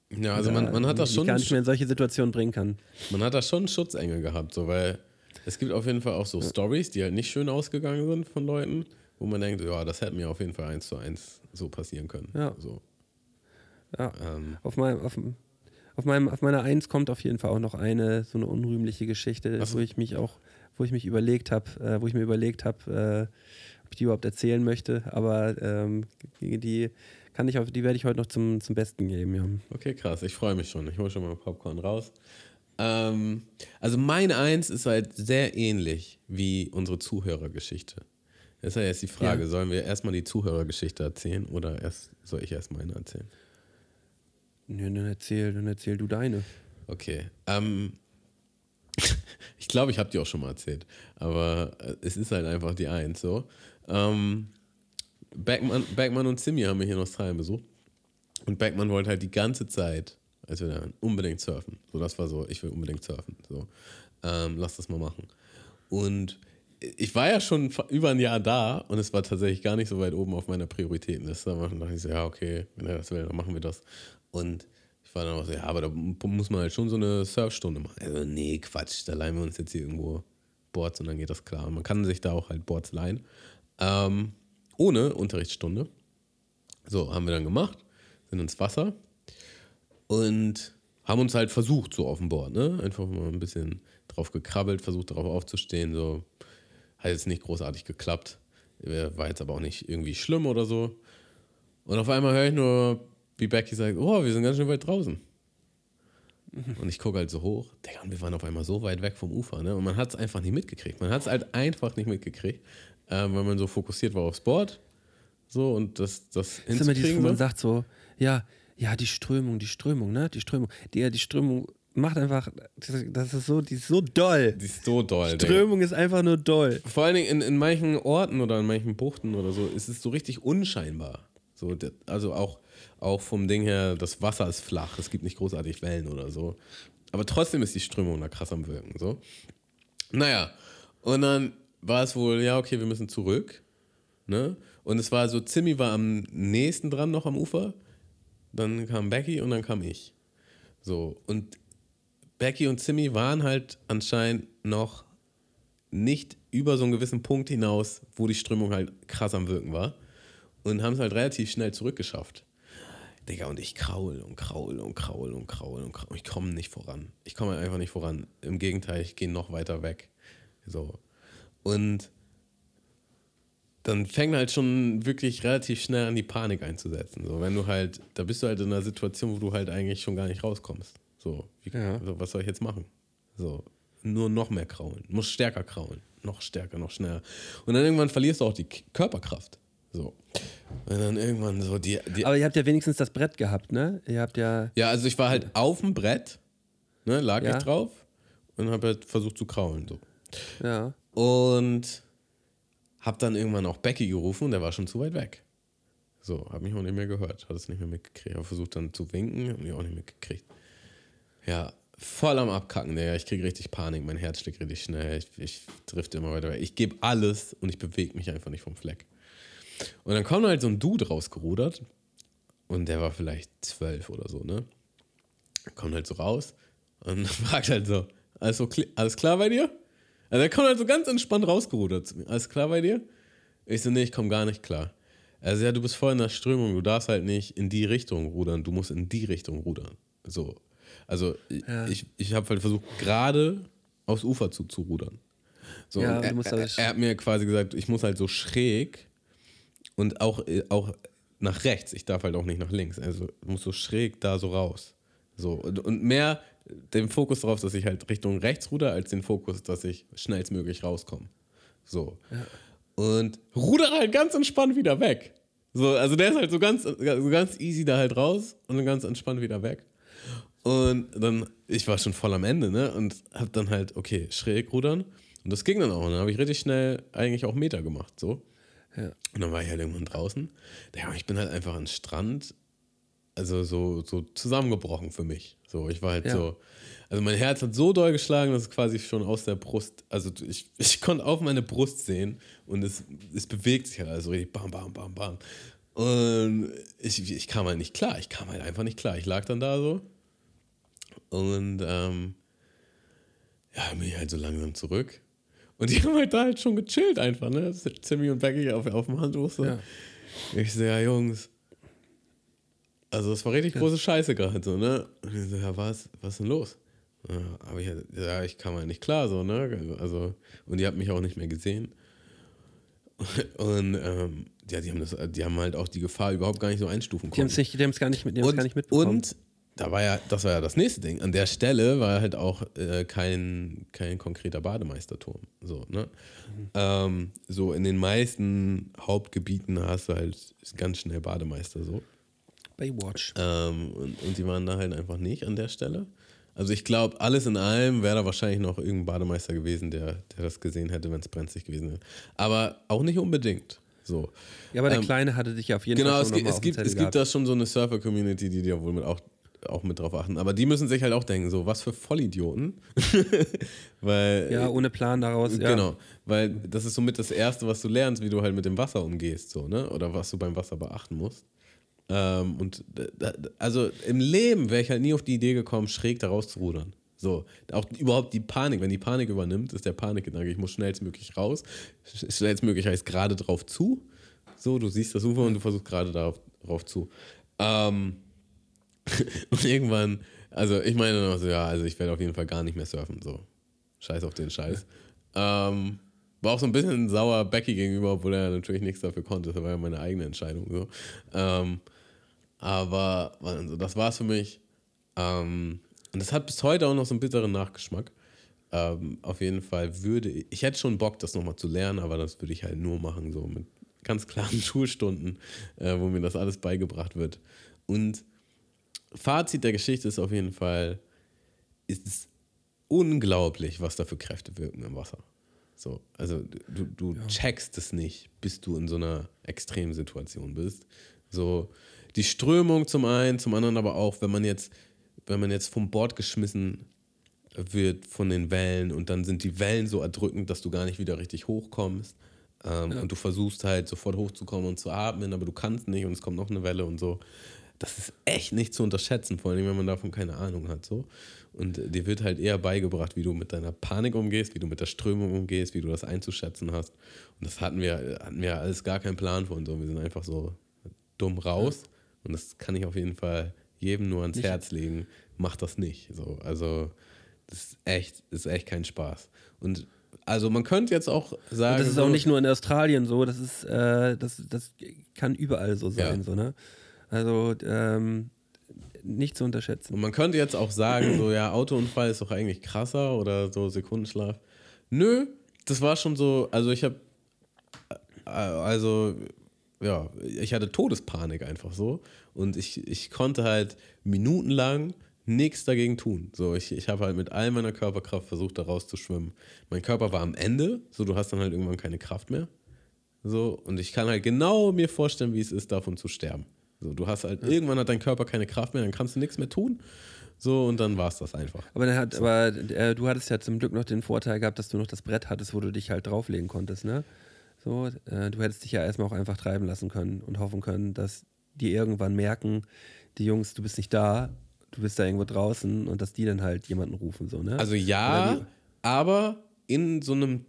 ja, also man, man hat das schon, gar nicht mehr in solche Situationen bringen kann. man hat da schon Schutzengel gehabt, so, weil es gibt auf jeden Fall auch so Stories, die halt nicht schön ausgegangen sind von Leuten, wo man denkt, ja, das hätte mir auf jeden Fall eins zu eins so passieren können. Ja. So. Ja. Ähm, Auf, meinem, auf, auf, meinem, auf meiner Eins kommt auf jeden Fall auch noch eine so eine unrühmliche Geschichte, so. wo ich mich auch, wo ich mich überlegt habe, äh, wo ich mir überlegt habe, äh, ob ich die überhaupt erzählen möchte. Aber ähm, die, kann ich auf, die werde ich heute noch zum, zum Besten geben, ja. Okay, krass. Ich freue mich schon. Ich hole schon mal Popcorn raus. Ähm, also meine Eins ist halt sehr ähnlich wie unsere Zuhörergeschichte. Das ist ja jetzt die Frage, Ja. sollen wir erstmal die Zuhörergeschichte erzählen oder erst soll ich erst meine erzählen? Nö, dann erzähl, dann erzähl du deine. Okay. Ähm, ich glaube, ich habe die auch schon mal erzählt, aber äh, es ist halt einfach die Eins so. Ähm, Beckmann, Beckmann und Simi haben mich in Australien besucht und Beckmann wollte halt die ganze Zeit, als wir da unbedingt surfen. So, das war so, ich will unbedingt surfen. So, ähm, lass das mal machen. Und ich war ja schon über ein Jahr da und es war tatsächlich gar nicht so weit oben auf meiner Prioritätenliste. Da dachte ich so, ja, okay, wenn er das will, dann machen wir das. Und ich war dann auch so, ja, aber da muss man halt schon so eine Surfstunde machen. Also, nee, Quatsch, da leihen wir uns jetzt hier irgendwo Boards und dann geht das klar. Man kann sich da auch halt Boards leihen. Ähm, ohne Unterrichtsstunde. So, haben wir dann gemacht, sind ins Wasser und haben uns halt versucht, so auf dem Board, ne? Einfach mal ein bisschen drauf gekrabbelt, versucht darauf aufzustehen, so. Hat jetzt nicht großartig geklappt. Äh, War jetzt aber auch nicht irgendwie schlimm oder so. Und auf einmal höre ich nur, wie Becky sagt, oh, wir sind ganz schön weit draußen. Und ich gucke halt so hoch, Digga, und wir waren auf einmal so weit weg vom Ufer, ne? Und man hat es einfach nicht mitgekriegt. Man hat es halt einfach nicht mitgekriegt, ähm, weil man so fokussiert war aufs Board. So, und das, das Das ist immer dieses, wo man sagt so, ja, ja, die Strömung, die Strömung, ne? Die Strömung. Die, die Strömung macht einfach, das ist so, die ist so doll. Die ist so doll, Digga. Strömung ist einfach nur doll. Vor allen Dingen in, in manchen Orten oder in manchen Buchten oder so ist es so richtig unscheinbar. So, also auch, auch vom Ding her, das Wasser ist flach, es gibt nicht großartig Wellen oder so. Aber trotzdem ist die Strömung da krass am Wirken. So. Naja, und dann war es wohl, ja, okay, wir müssen zurück. Ne? Und es war so, Zimmy war am nächsten dran noch am Ufer. Dann kam Becky und dann kam ich. So, und Becky und Zimmy waren halt anscheinend noch nicht über so einen gewissen Punkt hinaus, wo die Strömung halt krass am Wirken war. Und haben es halt relativ schnell zurückgeschafft. Digga, und ich kraul und kraul und kraul und kraul und kraul. Ich komme nicht voran. Ich komme einfach nicht voran. Im Gegenteil, ich gehe noch weiter weg. So. Und dann fängt halt schon wirklich relativ schnell an, die Panik einzusetzen. So, wenn du halt, da bist du halt in einer Situation, wo du halt eigentlich schon gar nicht rauskommst. So, wie, Ja. so was soll ich jetzt machen? So, nur noch mehr kraulen, muss stärker kraulen, noch stärker, noch schneller. Und dann irgendwann verlierst du auch die Körperkraft. So. Und dann irgendwann so die, die Aber ihr habt ja wenigstens das Brett gehabt, ne? Ihr habt ja, ja, also ich war halt auf dem Brett, ne, lag Ja. ich drauf und habe halt versucht zu kraulen. So. ja. Und hab dann irgendwann auch Becky gerufen und der war schon zu weit weg. So, hab mich auch nicht mehr gehört, hat es nicht mehr mitgekriegt. Hab versucht dann zu winken, hab mich auch nicht mitgekriegt. Ja, voll am Abkacken, Digga. Ich kriege richtig Panik, mein Herz schlägt richtig schnell. Ich, ich drifte immer weiter weg. Ich gebe alles und ich bewege mich einfach nicht vom Fleck. Und dann kommt halt so ein Dude rausgerudert und der war vielleicht zwölf oder so, ne? Kommt halt so raus und fragt halt so, alles, so, alles klar bei dir? Also er kommt halt so ganz entspannt rausgerudert zu mir. Alles klar bei dir? Ich so, nee, ich komme gar nicht klar. Also ja, du bist voll in der Strömung, du darfst halt nicht in die Richtung rudern, du musst in die Richtung rudern. So. Also ja. ich, ich habe halt versucht, gerade aufs Ufer zu, zu rudern. So, ja, er, er, er, hat mir quasi gesagt, ich muss halt so schräg und auch, auch nach rechts, ich darf halt auch nicht nach links. Also ich muss so schräg da so raus. So. Und, und mehr den Fokus darauf, dass ich halt Richtung rechts ruder, als den Fokus, dass ich schnellstmöglich rauskomme. So. Ja. Und ruder halt ganz entspannt wieder weg. So, also der ist halt so ganz, so ganz easy da halt raus und dann ganz entspannt wieder weg. Und dann, ich war schon voll am Ende, ne? Und hab dann halt, okay, schräg rudern. Und das ging dann auch. Und dann habe ich richtig schnell eigentlich auch Meter gemacht, so. Ja. Und dann war ich halt irgendwann draußen. Ja, ich bin halt einfach an den Strand, also so, so zusammengebrochen für mich. So, ich war halt ja. so, also mein Herz hat so doll geschlagen, dass es quasi schon aus der Brust, also ich, ich konnte auf meine Brust sehen und es, es bewegt sich halt also richtig bam, bam, bam, bam. Und ich, ich kam halt nicht klar, ich kam halt einfach nicht klar. Ich lag dann da so und ähm, ja, bin ich halt so langsam zurück und die haben halt da halt schon gechillt einfach, ne? Timmy und Becky auf, auf dem Handtuch so. Ja. Ich so, ja, Jungs. Also, es war richtig große Scheiße gerade so, ne? Und ich so, ja, was, was ist denn los? Ja, aber ich, ja, ich kam halt nicht klar so, ne? Also, und die hat mich auch nicht mehr gesehen. Und ähm, ja, die haben das, die haben halt auch die Gefahr überhaupt gar nicht so einstufen können. Die haben es gar nicht, und, gar nicht mitbekommen. Und da war ja, das war ja das nächste Ding. An der Stelle war halt auch äh, kein, kein konkreter Bademeisterturm. So, ne? Mhm. Ähm, so in den meisten Hauptgebieten hast du halt ganz schnell Bademeister so. Baywatch. Ähm, und, und die waren da halt einfach nicht an der Stelle. Also ich glaube, alles in allem wäre da wahrscheinlich noch irgendein Bademeister gewesen, der, der das gesehen hätte, wenn es brenzlig gewesen wäre. Aber auch nicht unbedingt. So. Ja, aber der ähm, Kleine hatte dich ja auf jeden genau, Fall schon es, es gibt, es gibt da schon so eine Surfer-Community, die dir wohl mit auch auch mit drauf achten. Aber die müssen sich halt auch denken, so, was für Vollidioten. weil, ja, ohne Plan daraus. Ja. Genau, weil das ist somit das Erste, was du lernst, wie du halt mit dem Wasser umgehst, so, ne? Oder was du beim Wasser beachten musst. Ähm, und also im Leben wäre ich halt nie auf die Idee gekommen, schräg daraus zu rudern. So, auch überhaupt die Panik, wenn die Panik übernimmt, ist der Panikgedanke, ich muss schnellstmöglich raus. Schnellstmöglich heißt gerade drauf zu. So, du siehst das Ufer und du versuchst gerade darauf, darauf zu. Ähm, und irgendwann, also ich meine noch so, ja, also ich werde auf jeden Fall gar nicht mehr surfen, so. Scheiß auf den Scheiß. Ähm, war auch so ein bisschen sauer Becky gegenüber, obwohl er natürlich nichts dafür konnte. Das war ja meine eigene Entscheidung. So. Ähm, aber also das war's für mich. Ähm, und das hat bis heute auch noch so einen bitteren Nachgeschmack. Ähm, auf jeden Fall würde ich, ich hätte schon Bock, das nochmal zu lernen, aber das würde ich halt nur machen, so mit ganz klaren Schulstunden, äh, wo mir das alles beigebracht wird. Und Fazit der Geschichte ist auf jeden Fall, ist es unglaublich, was da für Kräfte wirken im Wasser. So, also du, du ja. checkst es nicht, bis du in so einer Extremsituation bist. So, die Strömung zum einen, zum anderen aber auch, wenn man jetzt, wenn man jetzt vom Bord geschmissen wird von den Wellen und dann sind die Wellen so erdrückend, dass du gar nicht wieder richtig hochkommst. Ähm, ja. Und du versuchst halt sofort hochzukommen und zu atmen, aber du kannst nicht und es kommt noch eine Welle und so das ist echt nicht zu unterschätzen, vor allem wenn man davon keine Ahnung hat. So. Und dir wird halt eher beigebracht, wie du mit deiner Panik umgehst, wie du mit der Strömung umgehst, wie du das einzuschätzen hast. Und das hatten wir, hatten wir alles gar keinen Plan von. So. Wir sind einfach so dumm raus. Und das kann ich auf jeden Fall jedem nur ans nicht. Herz legen. Mach das nicht. So. Also, das ist echt, ist echt kein Spaß. Und also man könnte jetzt auch sagen. Und das ist auch nicht nur in Australien so, das ist, äh, das, das kann überall so sein, ja. so, ne? Also ähm, nicht zu unterschätzen. Und man könnte jetzt auch sagen, so ja, Autounfall ist doch eigentlich krasser oder so Sekundenschlaf. Nö, das war schon so, also ich habe, äh, also ja, ich hatte Todespanik einfach so und ich, ich konnte halt minutenlang nichts dagegen tun. So, ich, ich habe halt mit all meiner Körperkraft versucht, da rauszuschwimmen. Mein Körper war am Ende, so du hast dann halt irgendwann keine Kraft mehr. So, und ich kann halt genau mir vorstellen, wie es ist, davon zu sterben. So, du hast halt, irgendwann hat dein Körper keine Kraft mehr, dann kannst du nichts mehr tun. So, und dann war es das einfach. Aber, dann hat, aber äh, du hattest ja zum Glück noch den Vorteil gehabt, dass du noch das Brett hattest, wo du dich halt drauflegen konntest, ne? So, äh, du hättest dich ja erstmal auch einfach treiben lassen können und hoffen können, dass die irgendwann merken, die Jungs, du bist nicht da, du bist da irgendwo draußen und dass die dann halt jemanden rufen, so, ne? Also ja, aber in so einem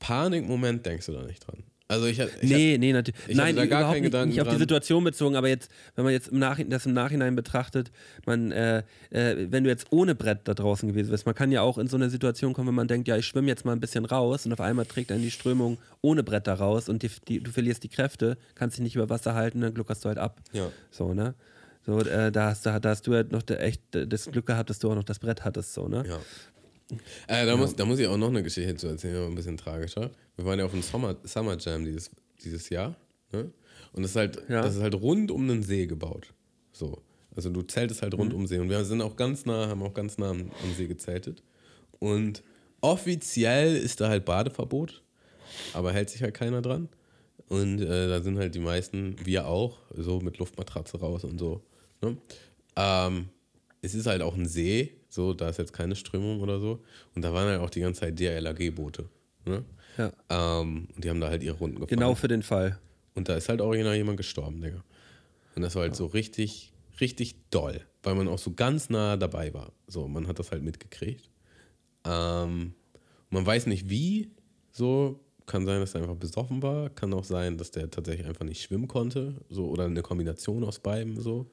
Panikmoment denkst du da nicht dran. Also ich, ich nee, nee, natürlich. Nein, da gar überhaupt keinen nicht, nicht auf die. Situation bezogen, aber jetzt, wenn man jetzt im das im Nachhinein betrachtet, man, äh, äh, wenn du jetzt ohne Brett da draußen gewesen wärst, man kann ja auch in so eine Situation kommen, wenn man denkt, ja, ich schwimme jetzt mal ein bisschen raus und auf einmal trägt einen die Strömung ohne Brett da raus und die, die, du verlierst die Kräfte, kannst dich nicht über Wasser halten, dann gluckerst du halt ab. Ja. So, ne? So, äh, da, hast, du- da hast du halt noch echt das Glück gehabt, dass du auch noch das Brett hattest, so, ne? Ja. Äh, da, muss, da muss ich auch noch eine Geschichte zu erzählen, aber ein bisschen tragischer. Wir waren ja auf dem Summer, Summer Jam dieses, dieses Jahr. Ne? Und das ist, halt, Ja. das ist halt rund um einen See gebaut. So. Also du zeltest halt rund um den See. Und wir sind auch ganz nah, haben auch ganz nah am, am See gezeltet. Und offiziell ist da halt Badeverbot, aber hält sich halt keiner dran. Und äh, da sind halt die meisten, wir auch, so mit Luftmatratze raus und so. Ne? Ähm, es ist halt auch ein See, so, da ist jetzt keine Strömung oder so. Und da waren halt auch die ganze Zeit DLRG-Boote. Ne? Ja. Ähm, und die haben da halt ihre Runden gefahren. Genau für den Fall. Und da ist halt original jemand gestorben, Digga. Und das war halt so richtig, richtig doll, weil man auch so ganz nah dabei war. So, man hat das halt mitgekriegt. Ähm, man weiß nicht wie, so, kann sein, dass er einfach besoffen war, kann auch sein, dass der tatsächlich einfach nicht schwimmen konnte, so, oder eine Kombination aus beidem, so.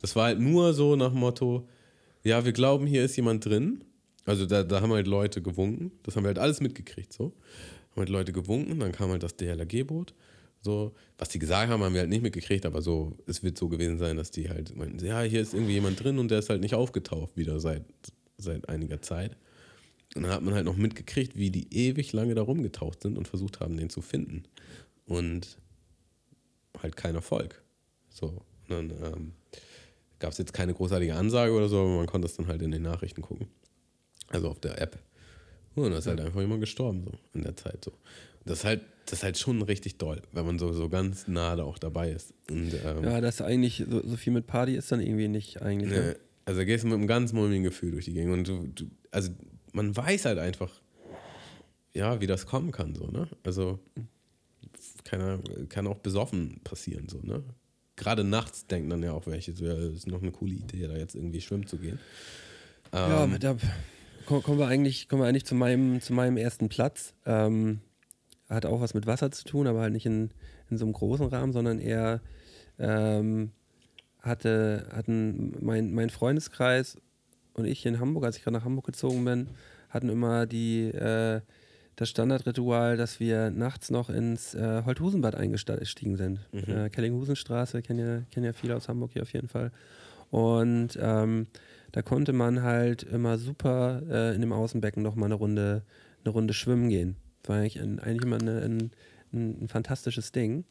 Das war halt nur so nach dem Motto, ja, wir glauben, hier ist jemand drin. Also da, da haben halt Leute gewunken. Das haben wir halt alles mitgekriegt, so. Haben halt Leute gewunken, dann kam halt das DLRG-Boot. So, was die gesagt haben, haben wir halt nicht mitgekriegt, aber so, es wird so gewesen sein, dass die halt meinten, ja, hier ist irgendwie jemand drin und der ist halt nicht aufgetaucht wieder seit, seit einiger Zeit. Und dann hat man halt noch mitgekriegt, wie die ewig lange da rumgetaucht sind und versucht haben, den zu finden. Und halt kein Erfolg. So, und dann ähm, gab es jetzt keine großartige Ansage oder so, aber man konnte es dann halt in den Nachrichten gucken. Also auf der App. Und da ist halt einfach jemand gestorben, so in der Zeit so. Das ist halt, das ist halt schon richtig doll, wenn man so, so ganz nah da auch dabei ist. Und, ähm, Ja, das eigentlich so, so viel mit Party ist dann irgendwie nicht eigentlich. Ne, also gehst du mit einem ganz mulmigen Gefühl durch die Gegend und du, du, also man weiß halt einfach, ja, wie das kommen kann, so, ne? Also kann, kann auch besoffen passieren, so, ne? Gerade nachts denken dann ja auch welche, ja, das ist noch eine coole Idee, da jetzt irgendwie schwimmen zu gehen. Ja, Ähm, mit der, kommen kommen wir eigentlich, kommen wir eigentlich zu meinem, zu meinem ersten Platz. Ähm, hat auch was mit Wasser zu tun, aber halt nicht in, in so einem großen Rahmen, sondern eher ähm, hatte, hatten mein, mein Freundeskreis und ich hier in Hamburg, als ich gerade nach Hamburg gezogen bin, hatten immer die, äh, das Standardritual, dass wir nachts noch ins äh, Holthusenbad eingestiegen sind. Äh, Kellinghusenstraße, kennen ja, kennen ja viele aus Hamburg hier auf jeden Fall. Und ähm, da konnte man halt immer super äh, in dem Außenbecken noch mal eine Runde, eine Runde schwimmen gehen. War eigentlich, ein, eigentlich immer eine, ein, ein, ein fantastisches Ding.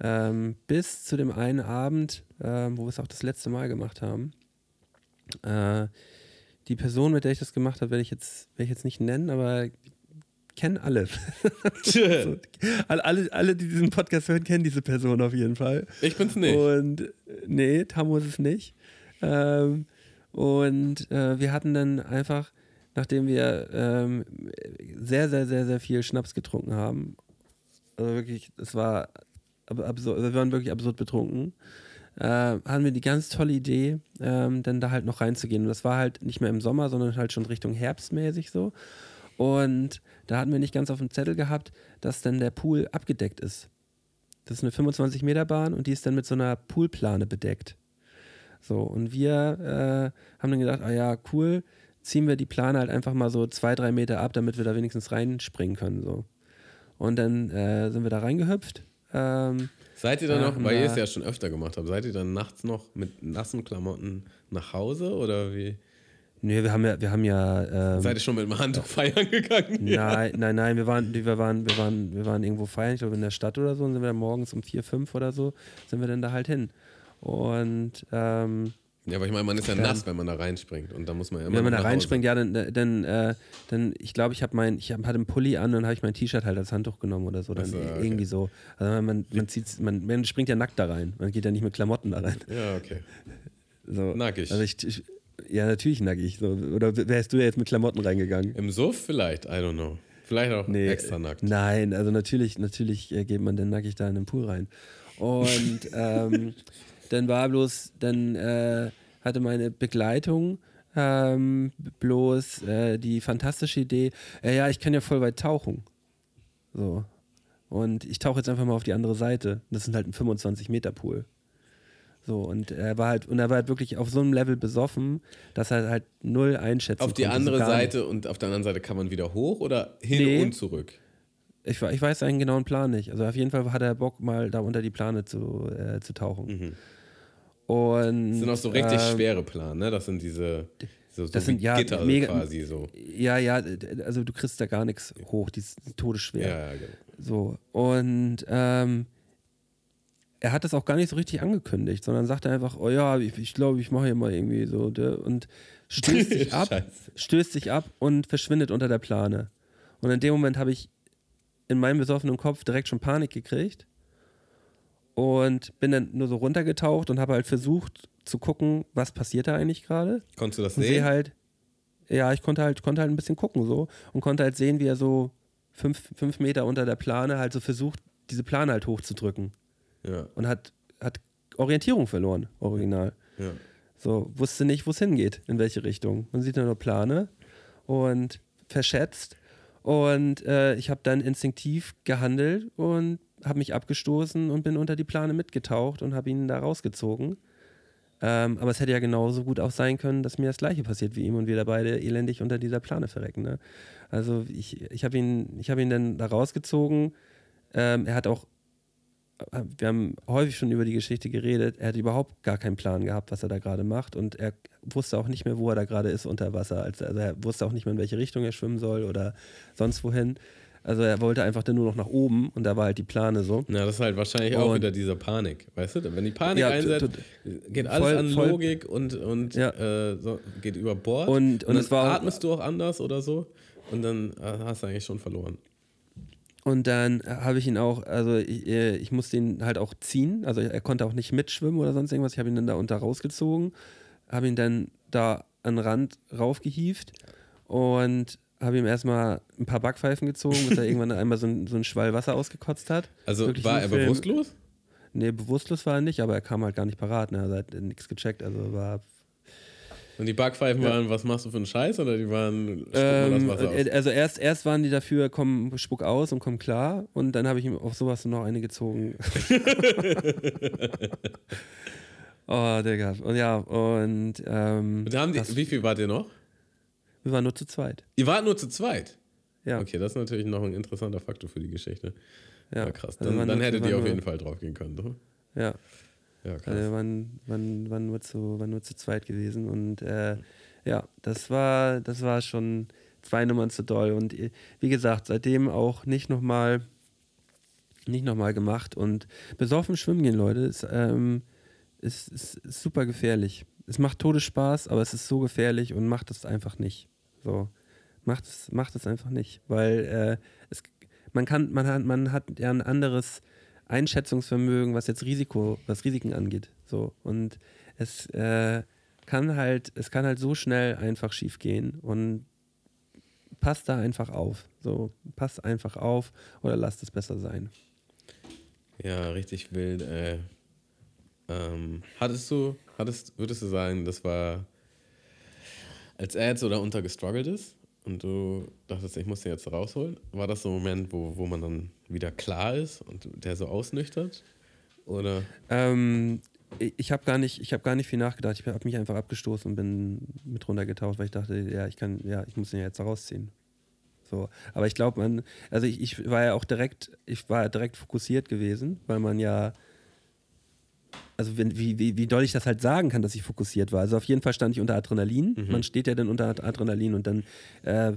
Ähm, bis zu dem einen Abend, ähm, wo wir es auch das letzte Mal gemacht haben. Äh, die Person, mit der ich das gemacht habe, werde ich jetzt, werde ich jetzt nicht nennen, aber kennen alle. so, alle, alle. Die diesen Podcast hören, kennen diese Person auf jeden Fall. Ich bin's nicht. Und nee, Tammo ist es nicht. Ähm, und äh, wir hatten dann einfach, nachdem wir ähm, sehr, sehr, sehr, sehr viel Schnaps getrunken haben, also wirklich, es war ab- absurd, wir waren wirklich absurd betrunken, äh, hatten wir die ganz tolle Idee, ähm, dann da halt noch reinzugehen. Und das war halt nicht mehr im Sommer, sondern halt schon Richtung herbstmäßig so. Und da hatten wir nicht ganz auf dem Zettel gehabt, dass dann der Pool abgedeckt ist. Das ist eine 25 Meter Bahn und die ist dann mit so einer Poolplane bedeckt. So, und wir äh, haben dann gedacht, ah ja, cool, ziehen wir die Plane halt einfach mal so zwei, drei Meter ab, damit wir da wenigstens reinspringen können. So. Und dann äh, sind wir da reingehüpft. Ähm, Seid ihr dann noch, weil ihr es ja schon öfter gemacht habt, seid ihr dann nachts noch mit nassen Klamotten nach Hause oder wie? Nee, wir haben ja, wir haben ja. Ähm, Seid ihr schon mit dem Handtuch feiern gegangen? Nein, nein, nein, wir waren, wir waren, wir waren, wir waren irgendwo feiern, ich glaube in der Stadt oder so, und sind wir dann morgens um vier, fünf oder so, sind wir dann da halt hin. Und ähm, Ja, aber ich meine, man ist ja nass, wenn man da reinspringt und da muss man ja immer Wenn man da reinspringt, ja, dann, dann, äh, dann ich glaube, ich habe mein, ich hab, hatte einen Pulli an und habe ich mein T-Shirt halt als Handtuch genommen oder so. Dann Ach so, okay. irgendwie so. Also man, man, zieht, man, man springt ja nackt da rein. Man geht ja nicht mit Klamotten da rein. Ja, okay. So. Nackig. Also ich, ich, ja, natürlich nackig. So. Oder wärst du ja jetzt mit Klamotten reingegangen? Im Suff vielleicht, I don't know. Vielleicht auch Nee, extra nackt. Nein, also natürlich, natürlich äh, geht man dann nackig da in den Pool rein. Und ähm, dann war bloß, dann äh, hatte meine Begleitung ähm, bloß äh, die fantastische Idee, äh, ja, ich kann ja voll weit tauchen. So. Und ich tauche jetzt einfach mal auf die andere Seite. Das ist halt ein 25 Meter Pool. So, und er war halt, und er war halt wirklich auf so einem Level besoffen, dass er halt null einschätzen Auf die konnte, so andere nicht. Seite und auf der anderen Seite kann man wieder hoch oder hin Nee. und zurück? Ich, ich weiß seinen genauen Plan nicht. Also auf jeden Fall hat er Bock, mal da unter die Plane zu, äh, zu tauchen. Und, Das sind auch so richtig ähm, schwere Plan, ne? Das sind diese so, so Das sind ja Gitter mega- quasi so. Ja, ja, also du kriegst da gar nichts hoch, die ist todesschwer. Ja, ja, genau. So. Und ähm, er hat das auch gar nicht so richtig angekündigt, sondern sagte einfach, oh ja, ich, ich glaube, ich mache hier mal irgendwie so. de- Und stößt sich ab, Scheiße. stößt sich ab und verschwindet unter der Plane. Und in dem Moment habe ich in meinem besoffenen Kopf direkt schon Panik gekriegt und bin dann nur so runtergetaucht und habe halt versucht zu gucken, was passiert da eigentlich gerade. Konntest du das Und sehe sehen? halt, ja, ich konnte halt, konnte halt ein bisschen gucken so und konnte halt sehen, wie er so fünf, fünf Meter unter der Plane halt so versucht, diese Plane halt hochzudrücken ja, und hat, hat Orientierung verloren, original. ja. So, wusste nicht, wo es hingeht, in welche Richtung. Man sieht nur Plane und verschätzt. Und äh, ich habe dann instinktiv gehandelt und habe mich abgestoßen und bin unter die Plane mitgetaucht und habe ihn da rausgezogen. Ähm, aber es hätte ja genauso gut auch sein können, dass mir das Gleiche passiert wie ihm und wir da beide elendig unter dieser Plane verrecken. Ne? Also ich, ich habe ihn, ich hab ihn dann da rausgezogen. Ähm, er hat auch wir haben häufig schon über die Geschichte geredet. Er hat überhaupt gar keinen Plan gehabt, was er da gerade macht. Und er wusste auch nicht mehr, wo er da gerade ist unter Wasser. Also also er wusste auch nicht mehr, in welche Richtung er schwimmen soll oder sonst wohin. Also er wollte einfach dann nur noch nach oben und da war halt die Plane so. Na, das ist halt wahrscheinlich auch Und- wieder dieser Panik, weißt du? Wenn die Panik Ja, einsetzt, geht alles voll- an voll- Logik und, und Ja. äh, so, geht über Bord. Und- und dann es war atmest du auch anders oder so und dann äh, hast du eigentlich schon verloren. Und dann habe ich ihn auch, also ich, äh, ich musste ihn halt auch ziehen. Also er konnte auch nicht mitschwimmen oder sonst irgendwas. Ich habe ihn dann da unter rausgezogen, habe ihn dann da an den Rand raufgehievt und habe ihm erstmal ein paar Backpfeifen gezogen, bis er irgendwann einmal so ein, so ein Schwall Wasser ausgekotzt hat. Also Wirklich war er bewusstlos? Nee, bewusstlos war er nicht, aber er kam halt gar nicht parat. Ne? Er hat nichts gecheckt. Also war. Und die Backpfeifen waren, was machst du für einen Scheiß oder die waren, spuck mal Ähm, das Wasser aus? äh, also erst, erst waren die dafür, komm, spuck aus und komm klar. Und dann habe ich ihm auf sowas noch eine gezogen. oh, Digga. Und ja, und ähm, Und haben die, das, wie viel wart ihr noch? wir waren nur zu zweit. Ihr wart nur zu zweit. Ja, Okay, das ist natürlich noch ein interessanter Faktor für die Geschichte. ja. Ja, krass. Also Dann, waren dann hättet ihr auf jeden Fall drauf gehen können. Doch? Ja, Ja, krass. also wir waren, waren, waren, nur zu, waren nur zu zweit gewesen. Und äh, ja, das war, das war schon zwei Nummern zu doll. Und äh, wie gesagt, seitdem auch nicht nochmal nicht nochmal gemacht. Und besoffen schwimmen gehen, Leute, ist, ähm, ist, ist, ist super gefährlich. Es macht Todesspaß, aber es ist so gefährlich und macht es einfach nicht. So. Macht es, macht es einfach nicht. Weil äh, es, man kann, man hat, man hat ja ein anderes Einschätzungsvermögen, was jetzt Risiko, was Risiken angeht. So. Und es äh, kann halt, es kann halt so schnell einfach schief gehen. Und passt da einfach auf. So, passt einfach auf oder lasst es besser sein. Ja, richtig wild. Äh, ähm, hattest du, hattest, würdest du sagen, das war, als er jetzt so da unter gestruggelt ist und du dachtest, ich muss den jetzt rausholen, war das so ein Moment, wo, wo man dann wieder klar ist und der so ausnüchtert? Oder? Ähm, ich habe gar nicht, gar nicht viel nachgedacht. Ich habe mich einfach abgestoßen und bin mit runtergetaucht, weil ich dachte, ja, ich kann, ja, ich muss den jetzt rausziehen. So, aber ich glaube, man, also ich, ich war ja auch direkt, ich war direkt fokussiert gewesen, weil man ja, also wenn, wie, wie, wie doll ich das halt sagen kann, dass ich fokussiert war. Also auf jeden Fall stand ich unter Adrenalin. Man steht ja dann unter Adrenalin und dann äh,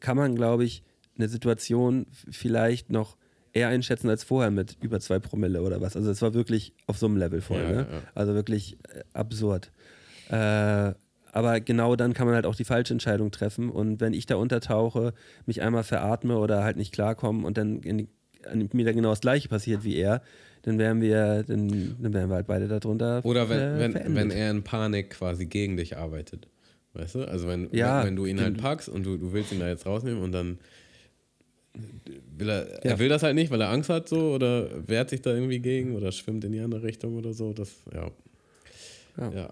kann man, glaube ich, eine Situation vielleicht noch eher einschätzen als vorher mit über zwei Promille oder was. Also es war wirklich auf so einem Level voll. Ja, ne? ja. Also wirklich äh, absurd. Äh, aber genau dann kann man halt auch die falsche Entscheidung treffen. Und wenn ich da untertauche, mich einmal veratme oder halt nicht klarkomme und dann in die, mir da genau das gleiche passiert wie er, dann wären wir, dann, dann wären wir halt beide darunter. Oder wenn, äh, wenn, wenn er in Panik quasi gegen dich arbeitet. Weißt du? Also wenn, Ja, wenn, wenn du ihn halt packst und du, du willst ihn da jetzt rausnehmen und dann will er, Ja. er will das halt nicht, weil er Angst hat so oder wehrt sich da irgendwie gegen oder schwimmt in die andere Richtung oder so. Das, ja. Ja. Ja,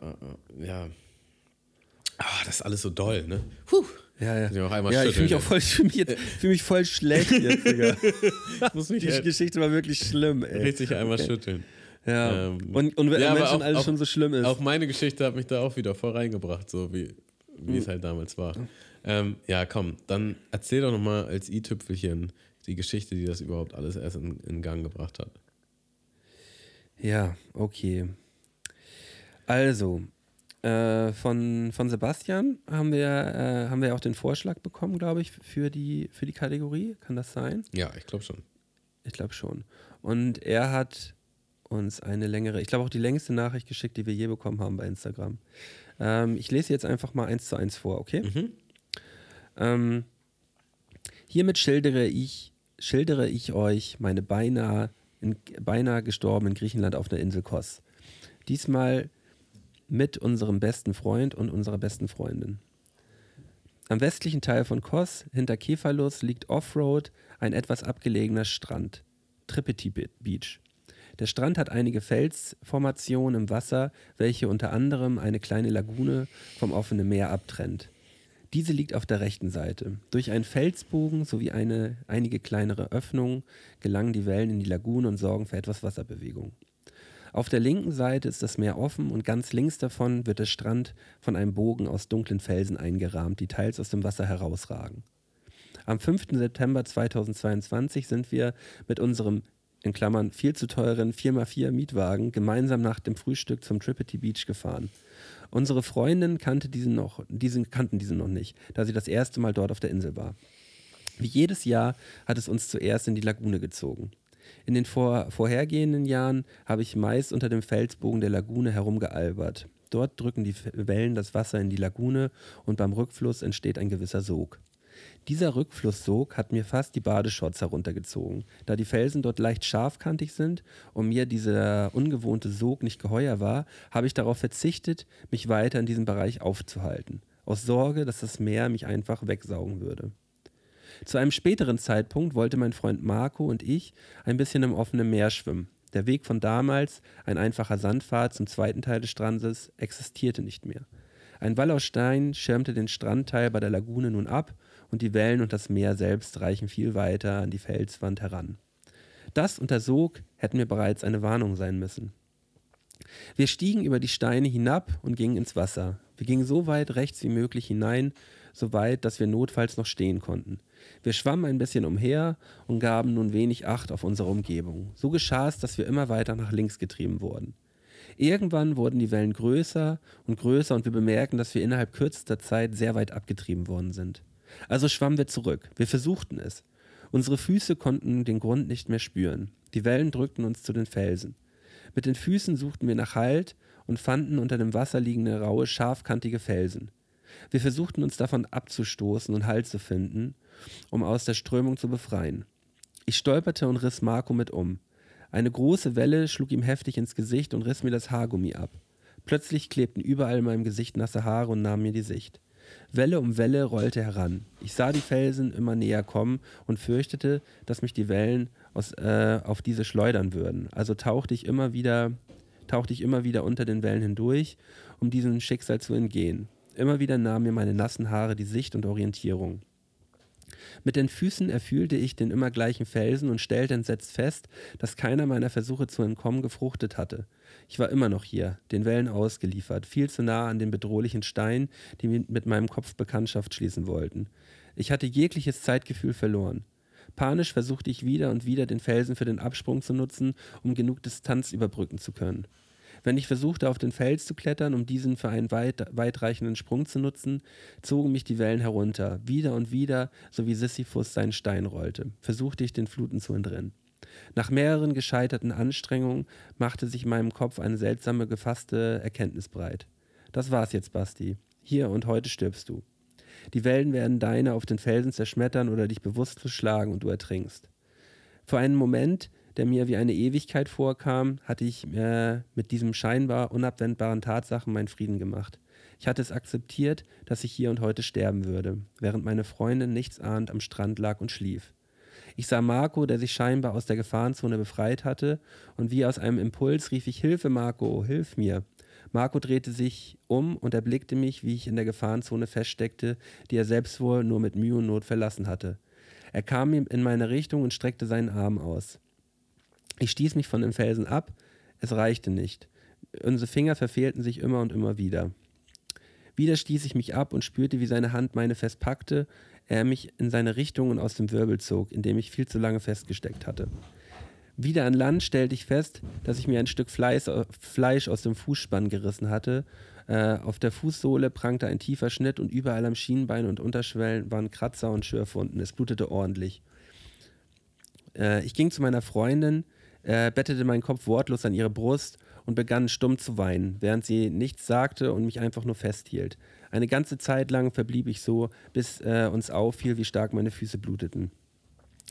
ja. ja. Ah, das ist alles so doll, ne? Puh. Ja, ja. Einmal ja, ich fühle mich auch voll, ich fühl mich jetzt, fühl mich voll schlecht jetzt, Digga. Die halt Geschichte war wirklich schlimm, ey. richtig einmal schütteln. Ja. Ähm, und, und wenn ja, aber schon auch- alles auch- schon so schlimm ist. Auch meine Geschichte hat mich da auch wieder voll reingebracht, so wie, wie Hm. es halt damals war. Ähm, ja, komm, dann erzähl doch nochmal als i-Tüpfelchen die Geschichte, die das überhaupt alles erst in, in Gang gebracht hat. Ja, okay. Also, äh, von, von Sebastian haben wir, äh, haben wir auch den Vorschlag bekommen, glaube ich, für die, für die Kategorie. Kann das sein? Ja, ich glaube schon. Ich glaube schon. Und er hat uns eine längere, ich glaube auch die längste Nachricht geschickt, die wir je bekommen haben bei Instagram. Ähm, ich lese jetzt einfach mal eins zu eins vor, okay? Ähm, hiermit schildere ich, schildere ich euch meine beinahe, in, beinahe gestorben in Griechenland auf einer Insel Kos. Diesmal mit unserem besten Freund und unserer besten Freundin. Am westlichen Teil von Kos, hinter Kefalos, liegt Offroad ein etwas abgelegener Strand, Tripeti Be- Beach. Der Strand hat einige Felsformationen im Wasser, welche unter anderem eine kleine Lagune vom offenen Meer abtrennt. Diese liegt auf der rechten Seite. Durch einen Felsbogen sowie eine, einige kleinere Öffnungen gelangen die Wellen in die Lagune und sorgen für etwas Wasserbewegung. Auf der linken Seite ist das Meer offen und ganz links davon wird der Strand von einem Bogen aus dunklen Felsen eingerahmt, die teils aus dem Wasser herausragen. Am 5. September 2022 sind wir mit unserem in Klammern viel zu teuren 4x4 Mietwagen gemeinsam nach dem Frühstück zum Tripity Beach gefahren. Unsere Freundin kannte diesen noch, diesen, kannten diesen noch nicht, da sie das erste Mal dort auf der Insel war. Wie jedes Jahr hat es uns zuerst in die Lagune gezogen. In den vor, vorhergehenden Jahren habe ich meist unter dem Felsbogen der Lagune herumgealbert. Dort drücken die Wellen das Wasser in die Lagune und beim Rückfluss entsteht ein gewisser Sog. Dieser Rückflusssog hat mir fast die Badeshorts heruntergezogen. Da die Felsen dort leicht scharfkantig sind und mir dieser ungewohnte Sog nicht geheuer war, habe ich darauf verzichtet, mich weiter in diesem Bereich aufzuhalten. Aus Sorge, dass das Meer mich einfach wegsaugen würde. Zu einem späteren Zeitpunkt wollte mein Freund Marco und ich ein bisschen im offenen Meer schwimmen. Der Weg von damals, ein einfacher Sandpfad zum zweiten Teil des Strandes, existierte nicht mehr. Ein Wall aus Stein schirmte den Strandteil bei der Lagune nun ab und die Wellen und das Meer selbst reichen viel weiter an die Felswand heran. Das und der Sog hätten mir bereits eine Warnung sein müssen. Wir stiegen über die Steine hinab und gingen ins Wasser. Wir gingen so weit rechts wie möglich hinein, so weit, dass wir notfalls noch stehen konnten. Wir schwammen ein bisschen umher und gaben nun wenig Acht auf unsere Umgebung. So geschah es, dass wir immer weiter nach links getrieben wurden. Irgendwann wurden die Wellen größer und größer und wir bemerken, dass wir innerhalb kürzester Zeit sehr weit abgetrieben worden sind. Also schwammen wir zurück. Wir versuchten es. Unsere Füße konnten den Grund nicht mehr spüren. Die Wellen drückten uns zu den Felsen. Mit den Füßen suchten wir nach Halt und fanden unter dem Wasser liegende raue, scharfkantige Felsen. Wir versuchten uns davon abzustoßen und Halt zu finden, um aus der Strömung zu befreien. Ich stolperte und riss Marco mit um. Eine große Welle schlug ihm heftig ins Gesicht und riss mir das Haargummi ab. Plötzlich klebten überall in meinem Gesicht nasse Haare und nahmen mir die Sicht. Welle um Welle rollte heran. Ich sah die Felsen immer näher kommen und fürchtete, dass mich die Wellen aus, äh, auf diese schleudern würden. Also tauchte ich immer wieder, tauchte ich immer wieder unter den Wellen hindurch, um diesem Schicksal zu entgehen. Immer wieder nahmen mir meine nassen Haare die Sicht und Orientierung. Mit den Füßen erfühlte ich den immer gleichen Felsen und stellte entsetzt fest, dass keiner meiner Versuche zu entkommen gefruchtet hatte. Ich war immer noch hier, den Wellen ausgeliefert, viel zu nah an den bedrohlichen Steinen, die mit meinem Kopf Bekanntschaft schließen wollten. Ich hatte jegliches Zeitgefühl verloren. Panisch versuchte ich wieder und wieder den Felsen für den Absprung zu nutzen, um genug Distanz überbrücken zu können. Wenn ich versuchte, auf den Fels zu klettern, um diesen für einen weit, weitreichenden Sprung zu nutzen, zogen mich die Wellen herunter. Wieder und wieder, so wie Sisyphus seinen Stein rollte, versuchte ich den Fluten zu entrinnen. Nach mehreren gescheiterten Anstrengungen machte sich in meinem Kopf eine seltsame gefasste Erkenntnis breit. Das war's jetzt, Basti. Hier und heute stirbst du. Die Wellen werden deine auf den Felsen zerschmettern oder dich bewusstlos schlagen und du ertrinkst. Für einen Moment, der mir wie eine Ewigkeit vorkam, hatte ich äh, mit diesem scheinbar unabwendbaren Tatsachen meinen Frieden gemacht. Ich hatte es akzeptiert, dass ich hier und heute sterben würde, während meine Freundin nichtsahnd am Strand lag und schlief. Ich sah Marco, der sich scheinbar aus der Gefahrenzone befreit hatte, und wie aus einem Impuls rief ich Hilfe, Marco, hilf mir. Marco drehte sich um und erblickte mich, wie ich in der Gefahrenzone feststeckte, die er selbst wohl nur mit Mühe und Not verlassen hatte. Er kam in meine Richtung und streckte seinen Arm aus. Ich stieß mich von dem Felsen ab, es reichte nicht. Unsere Finger verfehlten sich immer und immer wieder. Wieder stieß ich mich ab und spürte, wie seine Hand meine festpackte, er mich in seine Richtung und aus dem Wirbel zog, in dem ich viel zu lange festgesteckt hatte. Wieder an Land stellte ich fest, dass ich mir ein Stück Fleiß, Fleisch aus dem Fußspann gerissen hatte. Äh, auf der Fußsohle prangte ein tiefer Schnitt und überall am Schienbein und Unterschwellen waren Kratzer und Schürfwunden. Es blutete ordentlich. Äh, ich ging zu meiner Freundin, äh, bettete meinen Kopf wortlos an ihre Brust und begann stumm zu weinen, während sie nichts sagte und mich einfach nur festhielt. Eine ganze Zeit lang verblieb ich so, bis äh, uns auffiel, wie stark meine Füße bluteten.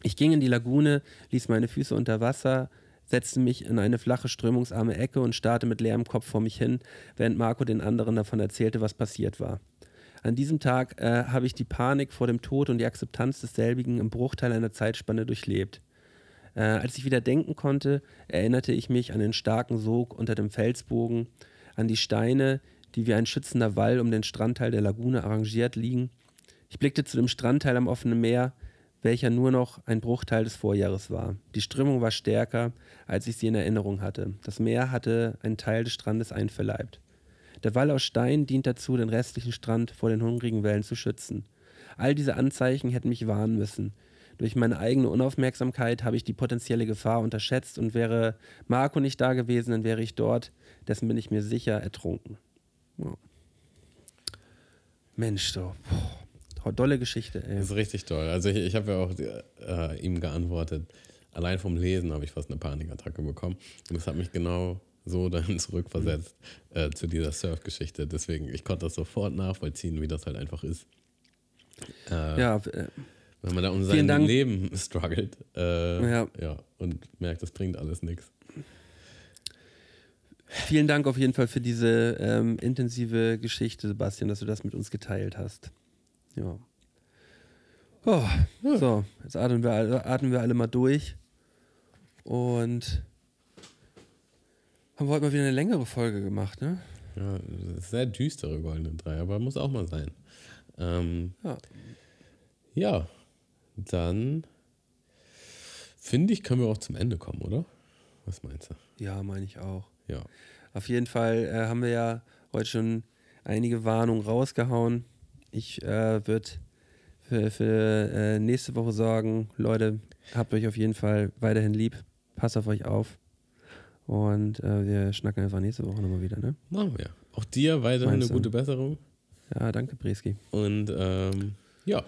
Ich ging in die Lagune, ließ meine Füße unter Wasser, setzte mich in eine flache, strömungsarme Ecke und starrte mit leerem Kopf vor mich hin, während Marco den anderen davon erzählte, was passiert war. An diesem Tag äh, habe ich die Panik vor dem Tod und die Akzeptanz desselbigen im Bruchteil einer Zeitspanne durchlebt. Äh, als ich wieder denken konnte, erinnerte ich mich an den starken Sog unter dem Felsbogen, an die Steine, die wie ein schützender Wall um den Strandteil der Lagune arrangiert liegen. Ich blickte zu dem Strandteil am offenen Meer, welcher nur noch ein Bruchteil des Vorjahres war. Die Strömung war stärker, als ich sie in Erinnerung hatte. Das Meer hatte einen Teil des Strandes einverleibt. Der Wall aus Stein dient dazu, den restlichen Strand vor den hungrigen Wellen zu schützen. All diese Anzeichen hätten mich warnen müssen. Durch meine eigene Unaufmerksamkeit habe ich die potenzielle Gefahr unterschätzt und wäre Marco nicht da gewesen, dann wäre ich dort, dessen bin ich mir sicher, ertrunken. Ja. Mensch, so. Boah, dolle Geschichte, ey. Das ist richtig toll. Also ich, ich habe ja auch äh, ihm geantwortet, allein vom Lesen habe ich fast eine Panikattacke bekommen. Und das hat mich genau so dann zurückversetzt äh, zu dieser Surf-Geschichte. Deswegen, ich konnte das sofort nachvollziehen, wie das halt einfach ist. Äh, ja, äh, wenn man da um sein. Leben struggelt äh, ja. ja. und merkt, das bringt alles nichts. Vielen Dank auf jeden Fall für diese ähm, intensive Geschichte, Sebastian, dass du das mit uns geteilt hast. Ja. Oh, ja. So, jetzt atmen wir, alle, atmen wir alle mal durch. Und haben wir heute mal wieder eine längere Folge gemacht, ne? Ja, sehr düstere Goldene Drei, aber muss auch mal sein. Ähm, ja. Ja, dann finde ich, können wir auch zum Ende kommen, oder? Was meinst du? Ja, meine ich auch. Ja. Auf jeden Fall äh, haben wir ja heute schon einige Warnungen rausgehauen. Ich äh, würde für, für äh, nächste Woche sorgen. Leute, habt euch auf jeden Fall weiterhin lieb. Passt auf euch auf. Und äh, wir schnacken einfach nächste Woche nochmal wieder, ne? Machen wir. Auch dir weiterhin Meinst eine gute Besserung. Ja, danke, Breski. Und ähm, ja,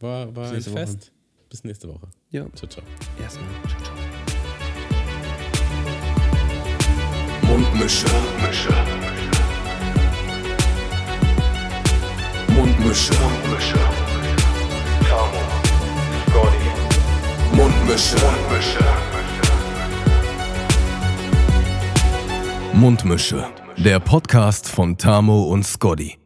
war, war ein Fest. Woche. Bis nächste Woche. Ja. Ciao, ciao. Erstmal. Ciao, ciao. Mundmische. Mundmische. Mundmische. Mundmische. Tamo. Scotty. Mundmische. Mundmische. Mundmische. Der Podcast von Tamo und Scotty.